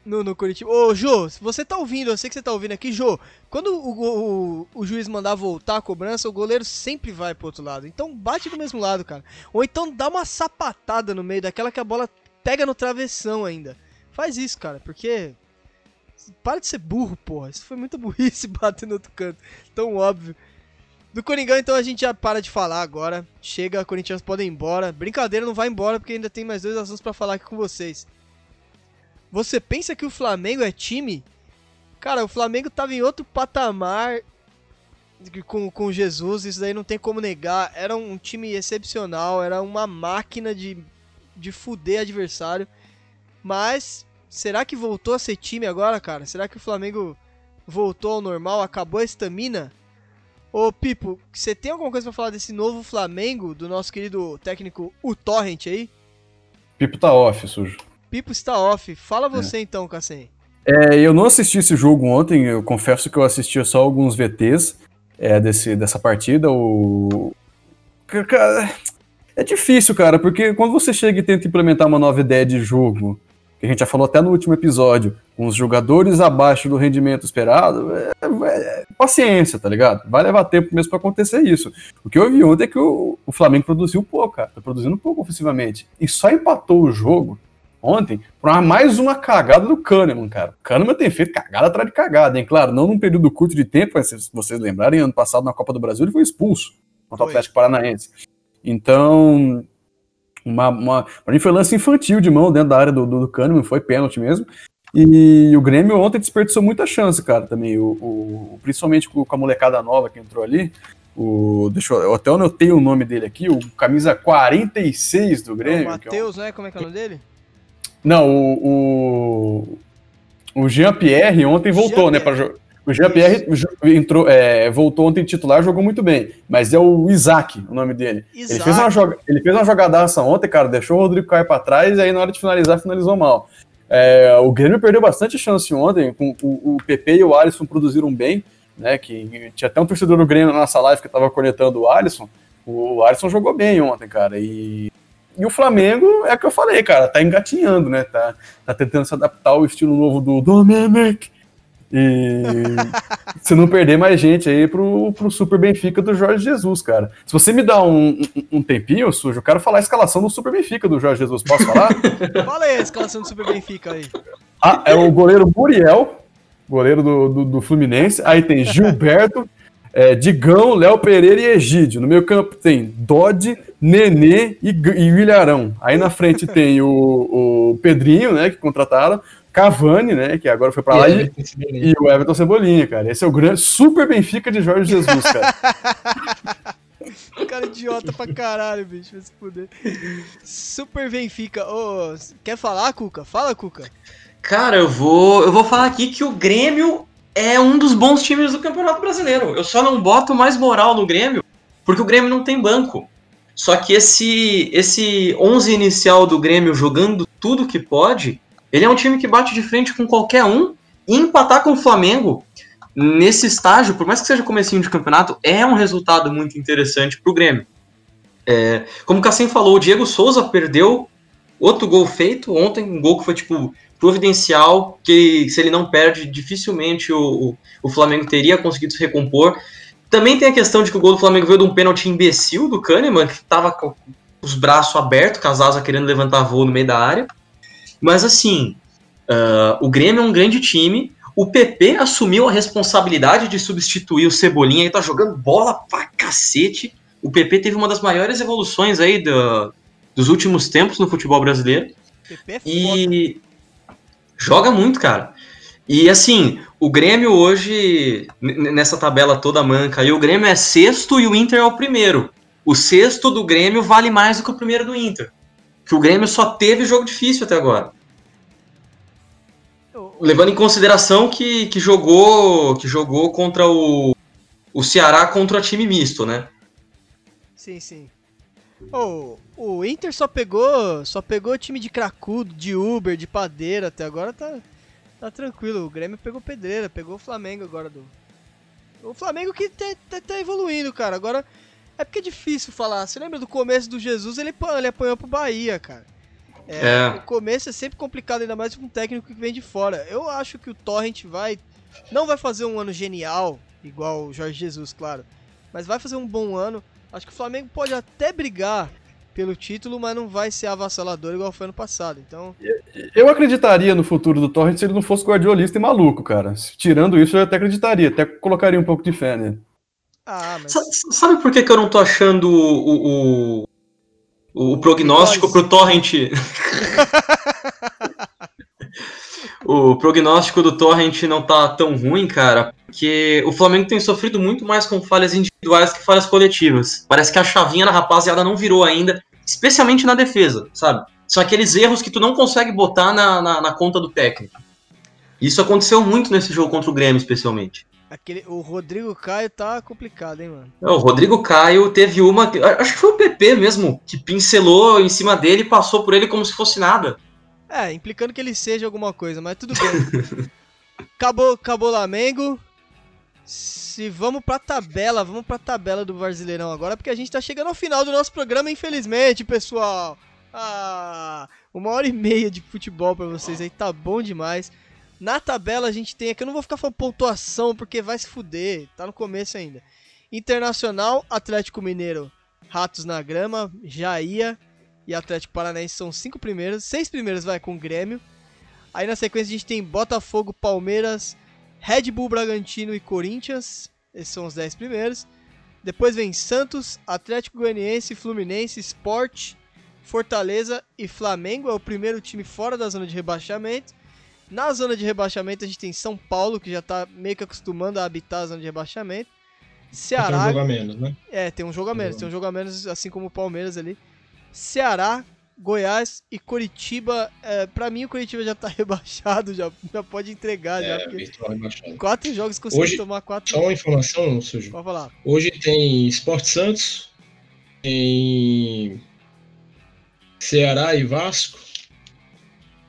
no, no Curitiba. Ô, Jô, se você tá ouvindo, eu sei que você tá ouvindo aqui, Jô, quando o, o, o juiz mandar voltar a cobrança, o goleiro sempre vai pro outro lado. Então bate do mesmo lado, cara. Ou então dá uma sapatada no meio daquela que a bola pega no travessão ainda. Faz isso, cara, porque. Para de ser burro, porra. Isso foi muita burrice bater no outro canto. Tão óbvio. Do Coringão, então, a gente já para de falar agora. Chega, Corinthians podem ir embora. Brincadeira, não vai embora, porque ainda tem mais dois assuntos pra falar aqui com vocês. Você pensa que o Flamengo é time? Cara, o Flamengo tava em outro patamar com, com Jesus, isso daí não tem como negar. Era um time excepcional, era uma máquina de, de fuder adversário. Mas, será que voltou a ser time agora, cara? Será que o Flamengo voltou ao normal, acabou a estamina? Ô, Pipo, você tem alguma coisa pra falar desse novo Flamengo, do nosso querido técnico, o Torrent aí? Pipo tá off, sujo. Pipo está off. Fala você então, Cassem. É, eu não assisti esse jogo ontem, eu confesso que eu assisti só alguns VTs é, desse, dessa partida. O... Cara, é difícil, cara, porque quando você chega e tenta implementar uma nova ideia de jogo, que a gente já falou até no último episódio, com os jogadores abaixo do rendimento esperado, é, é paciência, tá ligado? Vai levar tempo mesmo pra acontecer isso. O que eu vi ontem é que o, o Flamengo produziu pouco, cara, tá produzindo pouco ofensivamente. E só empatou o jogo ontem por uma- mais uma cagada do Kahneman, cara. O Kahneman tem feito cagada atrás de cagada, hein? Claro, não num período curto de tempo, mas se vocês lembrarem, ano passado na Copa do Brasil ele foi expulso contra o. Atlético Paranaense. Então, uma, uma, pra mim foi lance infantil de mão dentro da área do, do, do Kahneman, foi pênalti mesmo. E o Grêmio ontem desperdiçou muita chance, cara, também. O, o- principalmente com, a molecada nova que entrou ali. O, deixa eu, eu até anotei o nome dele aqui, o camisa 46 do É Grêmio. o que é um- Matheus, né? Como é que é o nome dele? não, o, o, o Jean-Pierre ontem voltou, né? Jean-Pierre. Pra o Jean-Pierre entrou, é, voltou ontem titular, jogou muito bem. Mas é o Isaac, o nome dele. Ele Isaac. fez, uma joga, ele fez uma jogadaça ontem, cara, deixou o Rodrigo cair pra trás e aí na hora de finalizar, finalizou mal. É, o Grêmio perdeu bastante chance ontem, com o, o PP e o Alisson produziram bem, né? Que tinha até um torcedor do Grêmio na nossa live que tava cornetando o Alisson. O Alisson jogou bem ontem, cara. E, e o Flamengo é o que eu falei, cara, tá engatinhando, né? Tá, tá tentando se adaptar ao estilo novo do Domenic. E se não perder mais gente aí pro, pro Super Benfica do Jorge Jesus, cara. Se você me dá um, um, um tempinho, sujo, eu quero falar a escalação do Super Benfica do Jorge Jesus. Posso falar? Fala aí a escalação do Super Benfica aí. Ah, é o goleiro Muriel, goleiro do, do, do Fluminense. Aí tem Gilberto, é, Digão, Léo Pereira e Egídio. No meio campo tem Dodge, Nenê e, e Ilharão. Aí na frente tem o, o Pedrinho, né, que contrataram. Cavani, né, que agora foi pra lá. E, e o Everton Cebolinha, cara. Esse é o grande Super Benfica de Jorge Jesus, cara. Cara idiota pra caralho, bicho. Vai se fuder. Super Benfica. Ô, quer falar, Cuca? Fala, Cuca. Cara, eu vou, eu vou falar aqui que o Grêmio é um dos bons times do Campeonato Brasileiro. Eu só não boto mais moral no Grêmio porque o Grêmio não tem banco. Só que esse esse 11 inicial do Grêmio jogando tudo que pode, ele é um time que bate de frente com qualquer um e empatar com o Flamengo nesse estágio, por mais que seja comecinho de campeonato, é um resultado muito interessante pro Grêmio. É, como o Cassim falou, o Diego Souza perdeu outro gol feito ontem, um gol que foi tipo providencial, que se ele não perde, dificilmente o, o, o Flamengo teria conseguido se recompor. Também tem a questão de que o gol do Flamengo veio de um pênalti imbecil do Kahneman, que tava com os braços abertos, com as asas querendo levantar voo no meio da área. Mas assim, uh, o Grêmio é um grande time. O PP assumiu a responsabilidade de substituir o Cebolinha e tá jogando bola pra cacete. O PP teve uma das maiores evoluções aí do, dos últimos tempos no futebol brasileiro. PP é. E joga muito, cara. E assim, o Grêmio hoje, nessa tabela toda manca, aí o Grêmio é sexto e o Inter é o primeiro. O sexto do Grêmio vale mais do que o primeiro do Inter. Que o Grêmio só teve jogo difícil até agora. Levando em consideração que, que jogou que jogou contra o, o Ceará contra o time misto, né? Sim, sim. Ô, o Inter só pegou, só pegou time de cracudo, de Uber, de padeira, até agora tá, tá tranquilo. O Grêmio pegou pedreira, pegou o Flamengo agora do. O Flamengo que tá, tá- tá evoluindo, cara. Agora é porque é difícil falar. Você lembra do começo do Jesus? Ele, ele apanhou pro Bahia, cara. É, É. O começo é sempre complicado, ainda mais com um técnico que vem de fora. Eu acho que o Torrent vai. Não vai fazer um ano genial, igual o Jorge Jesus, claro. Mas vai fazer um bom ano. Acho que o Flamengo pode até brigar pelo título, mas não vai ser avassalador igual foi ano passado. Então, Eu acreditaria no futuro do Torrent se ele não fosse guardiolista e maluco, cara. Tirando isso, eu até acreditaria, até colocaria um pouco de fé nele. Ah, mas Sa- Sabe por que, que eu não tô achando o, o, o, o prognóstico pro Torrent? o prognóstico do Torrent não tá tão ruim, cara, porque o Flamengo tem sofrido muito mais com falhas individuais que falhas coletivas. Parece que a chavinha na rapaziada não virou ainda, especialmente na defesa, sabe? São aqueles erros que tu não consegue botar na, na, na conta do técnico. Isso aconteceu muito nesse jogo contra o Grêmio, especialmente. Aquele, o Rodrigo Caio tá complicado, hein, mano. É, O Rodrigo Caio teve uma. Acho que foi o PP mesmo, que pincelou em cima dele e passou por ele como se fosse nada. É, implicando que ele seja alguma coisa, mas tudo bem. acabou, acabou o Flamengo. Se vamos pra tabela, vamos pra tabela do Brasileirão agora, porque a gente tá chegando ao final do nosso programa, infelizmente, pessoal. Ah, uma hora e meia de futebol pra vocês aí, tá bom demais. Na tabela a gente tem aqui, eu não vou ficar falando pontuação, porque vai se fuder, tá no começo ainda. Internacional, Atlético Mineiro, Ratos na Grama, Jaía e Atlético Paranaense são cinco primeiros. Seis primeiros vai com o Grêmio. Aí na sequência a gente tem Botafogo, Palmeiras, Red Bull Bragantino e Corinthians. Esses são os dez primeiros. Depois vem Santos, Atlético Goianiense, Fluminense, Sport, Fortaleza e Flamengo. É o primeiro time fora da zona de rebaixamento. Na zona de rebaixamento a gente tem São Paulo, que já tá meio que acostumando a habitar a zona de rebaixamento. Tem um Ceará, jogo a menos, né? é, tem um jogo a menos, tem um jogo a menos, assim como o Palmeiras ali. Ceará, Goiás e Coritiba. É, pra mim, o Coritiba já tá rebaixado, já, já pode entregar, já, É, porque rebaixado. quatro jogos conseguiu tomar quatro. Só uma informação, Sujo. Pode falar. Hoje tem Sport Santos, tem Ceará e Vasco,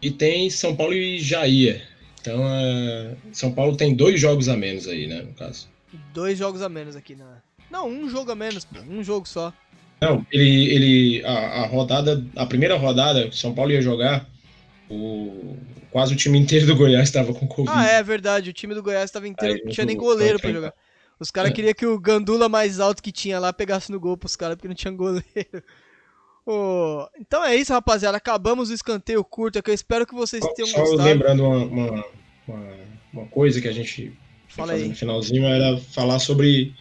e tem São Paulo e Jair. Então, é, São Paulo tem dois jogos a menos aí, né, no caso. Dois jogos a menos aqui na. Não, um jogo a menos, pô, um jogo só. Não, ele, ele a, a rodada, a primeira rodada, São Paulo ia jogar, o, quase o time inteiro do Goiás estava com Covid. Ah, é verdade, o time do Goiás tava inteiro, não tinha nem goleiro pra vai jogar. Os caras É. queriam que o Gandula mais alto que tinha lá pegasse no gol pros caras, porque não tinha goleiro. Ô, então é isso, rapaziada. Acabamos o escanteio curto, que eu espero que vocês Só, tenham só gostado. lembrando uma, uma, uma, uma coisa que a gente Fala aí. no finalzinho era falar sobre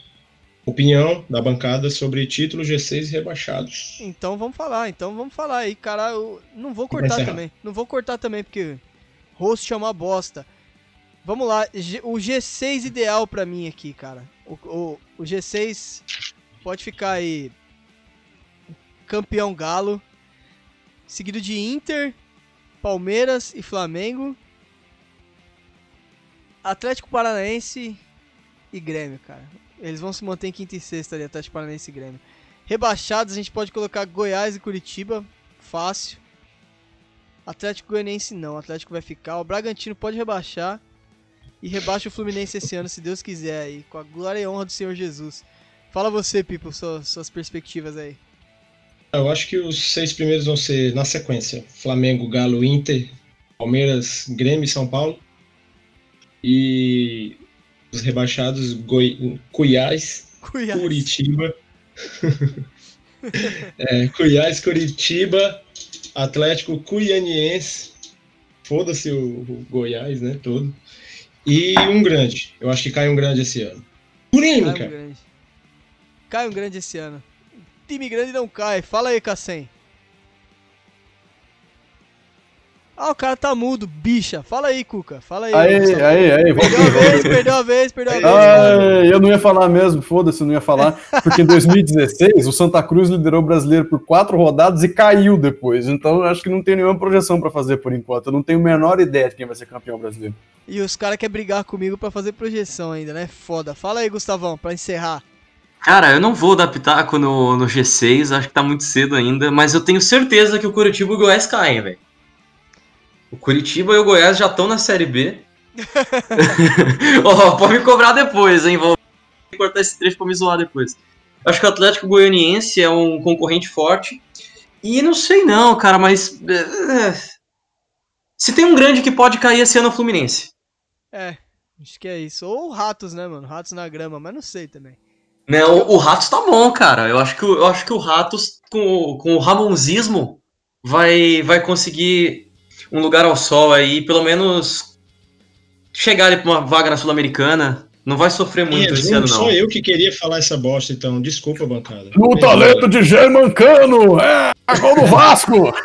opinião da bancada sobre título G6 e rebaixados. Então vamos falar, então vamos falar aí, cara. Eu não vou cortar também. Não vou cortar também, porque host é uma bosta. Vamos lá, o G6 ideal pra mim aqui, cara. O, o, o G6 pode ficar aí. Campeão Galo. Seguido de Inter, Palmeiras e Flamengo. Atlético Paranaense e Grêmio, cara. Eles vão se manter em quinta e sexta ali, Atlético Paranaense e Grêmio. Rebaixados, a gente pode colocar Goiás e Curitiba. Fácil. Atlético Goianiense não. O Atlético vai ficar. O Bragantino pode rebaixar. E rebaixa o Fluminense esse ano, se Deus quiser aí. Com a glória e honra do Senhor Jesus. Fala você, Pipo, suas, suas perspectivas aí. Eu acho que os seis primeiros vão ser na sequência: Flamengo, Galo, Inter, Palmeiras, Grêmio e São Paulo. E os rebaixados Goi... Cuiás, Cuiabá. Curitiba. é, Cuiás, Curitiba, Atlético Cuianiense. Foda-se o, o Goiás, né? Todo. E um grande. Eu acho que cai um grande esse ano. Cai um Polêmica. grande. Cai um grande esse ano. Time grande não cai. Fala aí, Cassem. Ah, o cara tá mudo, bicha. Fala aí, Cuca. Fala aí. Aí, aí, aí, Perdeu a vez, perdeu a vez, perdeu a vez. Ah, eu não ia falar mesmo, foda-se, eu não ia falar. Porque em 2016 o Santa Cruz liderou o brasileiro por quatro rodadas e caiu depois. Então eu acho que não tem nenhuma projeção pra fazer por enquanto. Eu não tenho a menor ideia de quem vai ser campeão brasileiro. E os caras querem brigar comigo pra fazer projeção ainda, né? Foda. Fala aí, Gustavão, pra encerrar. Cara, eu não vou dar pitaco no, no G6, acho que tá muito cedo ainda, mas eu tenho certeza que o Curitiba e o Goiás caem, velho. O Curitiba e o Goiás já estão na Série B. Ó, pode me cobrar depois, hein? Vou cortar esse trecho pra me zoar depois. Acho que o Atlético Goianiense é um concorrente forte. E não sei não, cara, mas. é, Se tem um grande que pode cair esse ano é o Fluminense. É, acho que é isso. Ou Ratos, né, mano? Ratos na grama, mas não sei também. Né, o, o Ratos tá bom, cara. Eu acho que, o- eu acho que o Ratos, com, o- com o Ramonzismo, vai, vai conseguir um lugar ao sol aí, pelo menos chegar ali pra uma vaga na Sul-Americana. Não vai sofrer muito esse resumo, ano, não. só eu que queria falar essa bosta, então. Desculpa, bancada. No talento de Germancano! É! Gol do Vasco!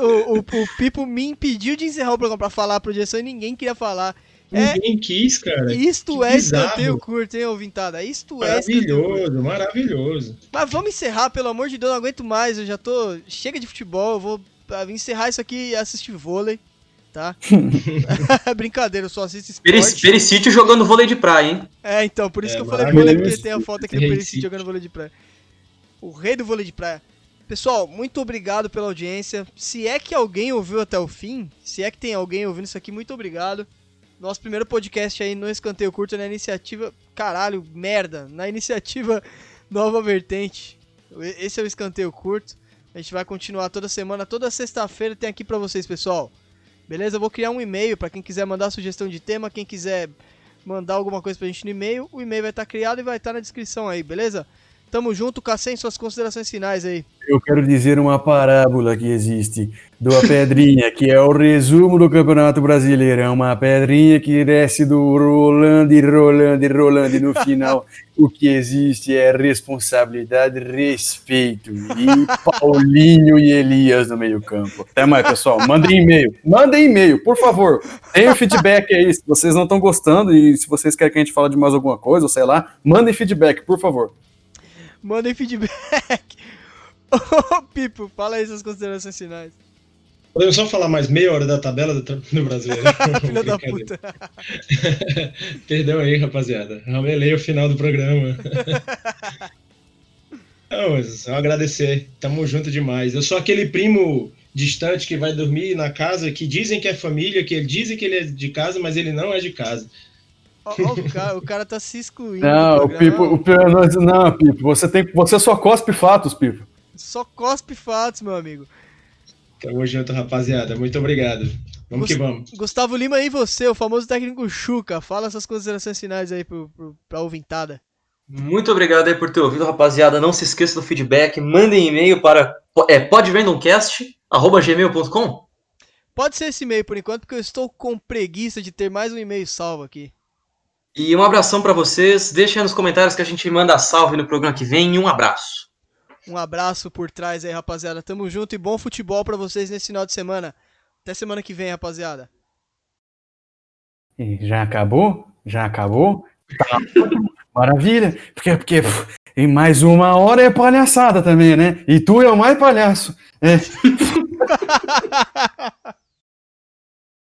O, o- o- o Pipo me impediu de encerrar o programa pra falar a projeção e ninguém queria falar. É, Ninguém quis, cara. isto que é bizarro. escanteio curto, hein, ouvintada? Isto é escanteio curto. Maravilhoso, maravilhoso. Mas vamos encerrar, pelo amor de Deus, não aguento mais. Eu já tô. Chega de futebol, eu vou ah, encerrar isso aqui e assistir vôlei, tá? Brincadeira, eu só assisto esporte. Pericítio jogando vôlei de praia, hein? É, então, por isso É, que eu falei vôlei, porque maravilhoso. tem a foto aqui do City. jogando vôlei de praia. O rei do vôlei de praia. Pessoal, muito obrigado pela audiência. Se é que alguém ouviu até o fim, se é que tem alguém ouvindo isso aqui, muito obrigado. Nosso primeiro podcast aí no Escanteio Curto na iniciativa. Caralho, merda. Na iniciativa Nova Vertente. Esse é o Escanteio Curto. A gente vai continuar toda semana, toda sexta-feira tem aqui pra vocês, pessoal. Beleza? Eu vou criar um e-mail pra quem quiser mandar sugestão de tema, quem quiser mandar alguma coisa pra gente no e-mail, o e-mail vai estar criado e vai estar na descrição aí, beleza? Tamo junto, Cassem, suas considerações finais aí. Eu quero dizer uma parábola que existe do A Pedrinha, que é o resumo do Campeonato Brasileiro. É uma pedrinha que desce do rolando e rolando e rolando, e no final o que existe é responsabilidade, respeito. E Paulinho e Elias no meio-campo. Até mais, pessoal. Mandem e-mail. Mandem e-mail, por favor. Tem o feedback aí. Se vocês não estão gostando e se vocês querem que a gente fale de mais alguma coisa, ou sei lá, mandem feedback, por favor. Mandem feedback. Ô, Pipo, fala aí suas considerações finais. Podemos só falar mais meia hora da tabela do, do brasileiro? Filha da puta. Perdão aí, rapaziada. Ramelei o final do programa. Não, só agradecer. Tamo junto demais. Eu sou aquele primo distante que vai dormir na casa, que dizem que é família, que dizem que ele é de casa, mas ele não é de casa. Ó, ó, o, cara, o cara tá se excluindo. Não, o. Pipo, o Pipo, nós- não, Pipo, você tem, você só cospe fatos, Pipo. Só cospe fatos, meu amigo. Tamo junto, rapaziada. Muito obrigado. Vamos que vamos. Gustavo Lima e você, o famoso técnico Chuca. Fala suas considerações finais aí pro, pro, pra ouvintada. Muito obrigado aí por ter ouvido, rapaziada. Não se esqueça do feedback. Mandem e-mail para é, podrandomcast.gmail.com Pode ser esse e-mail por enquanto, porque eu estou com preguiça de ter mais um e-mail salvo aqui. E um abração pra vocês. Deixem aí nos comentários que a gente manda salve no programa que vem. E um abraço. Um abraço por trás aí, rapaziada. Tamo junto e bom futebol pra vocês nesse final de semana. Até semana que vem, rapaziada. E Já acabou? Já acabou? Tá. Maravilha. Porque, porque pff, em mais uma hora é palhaçada também, né? E tu é o mais palhaço. É.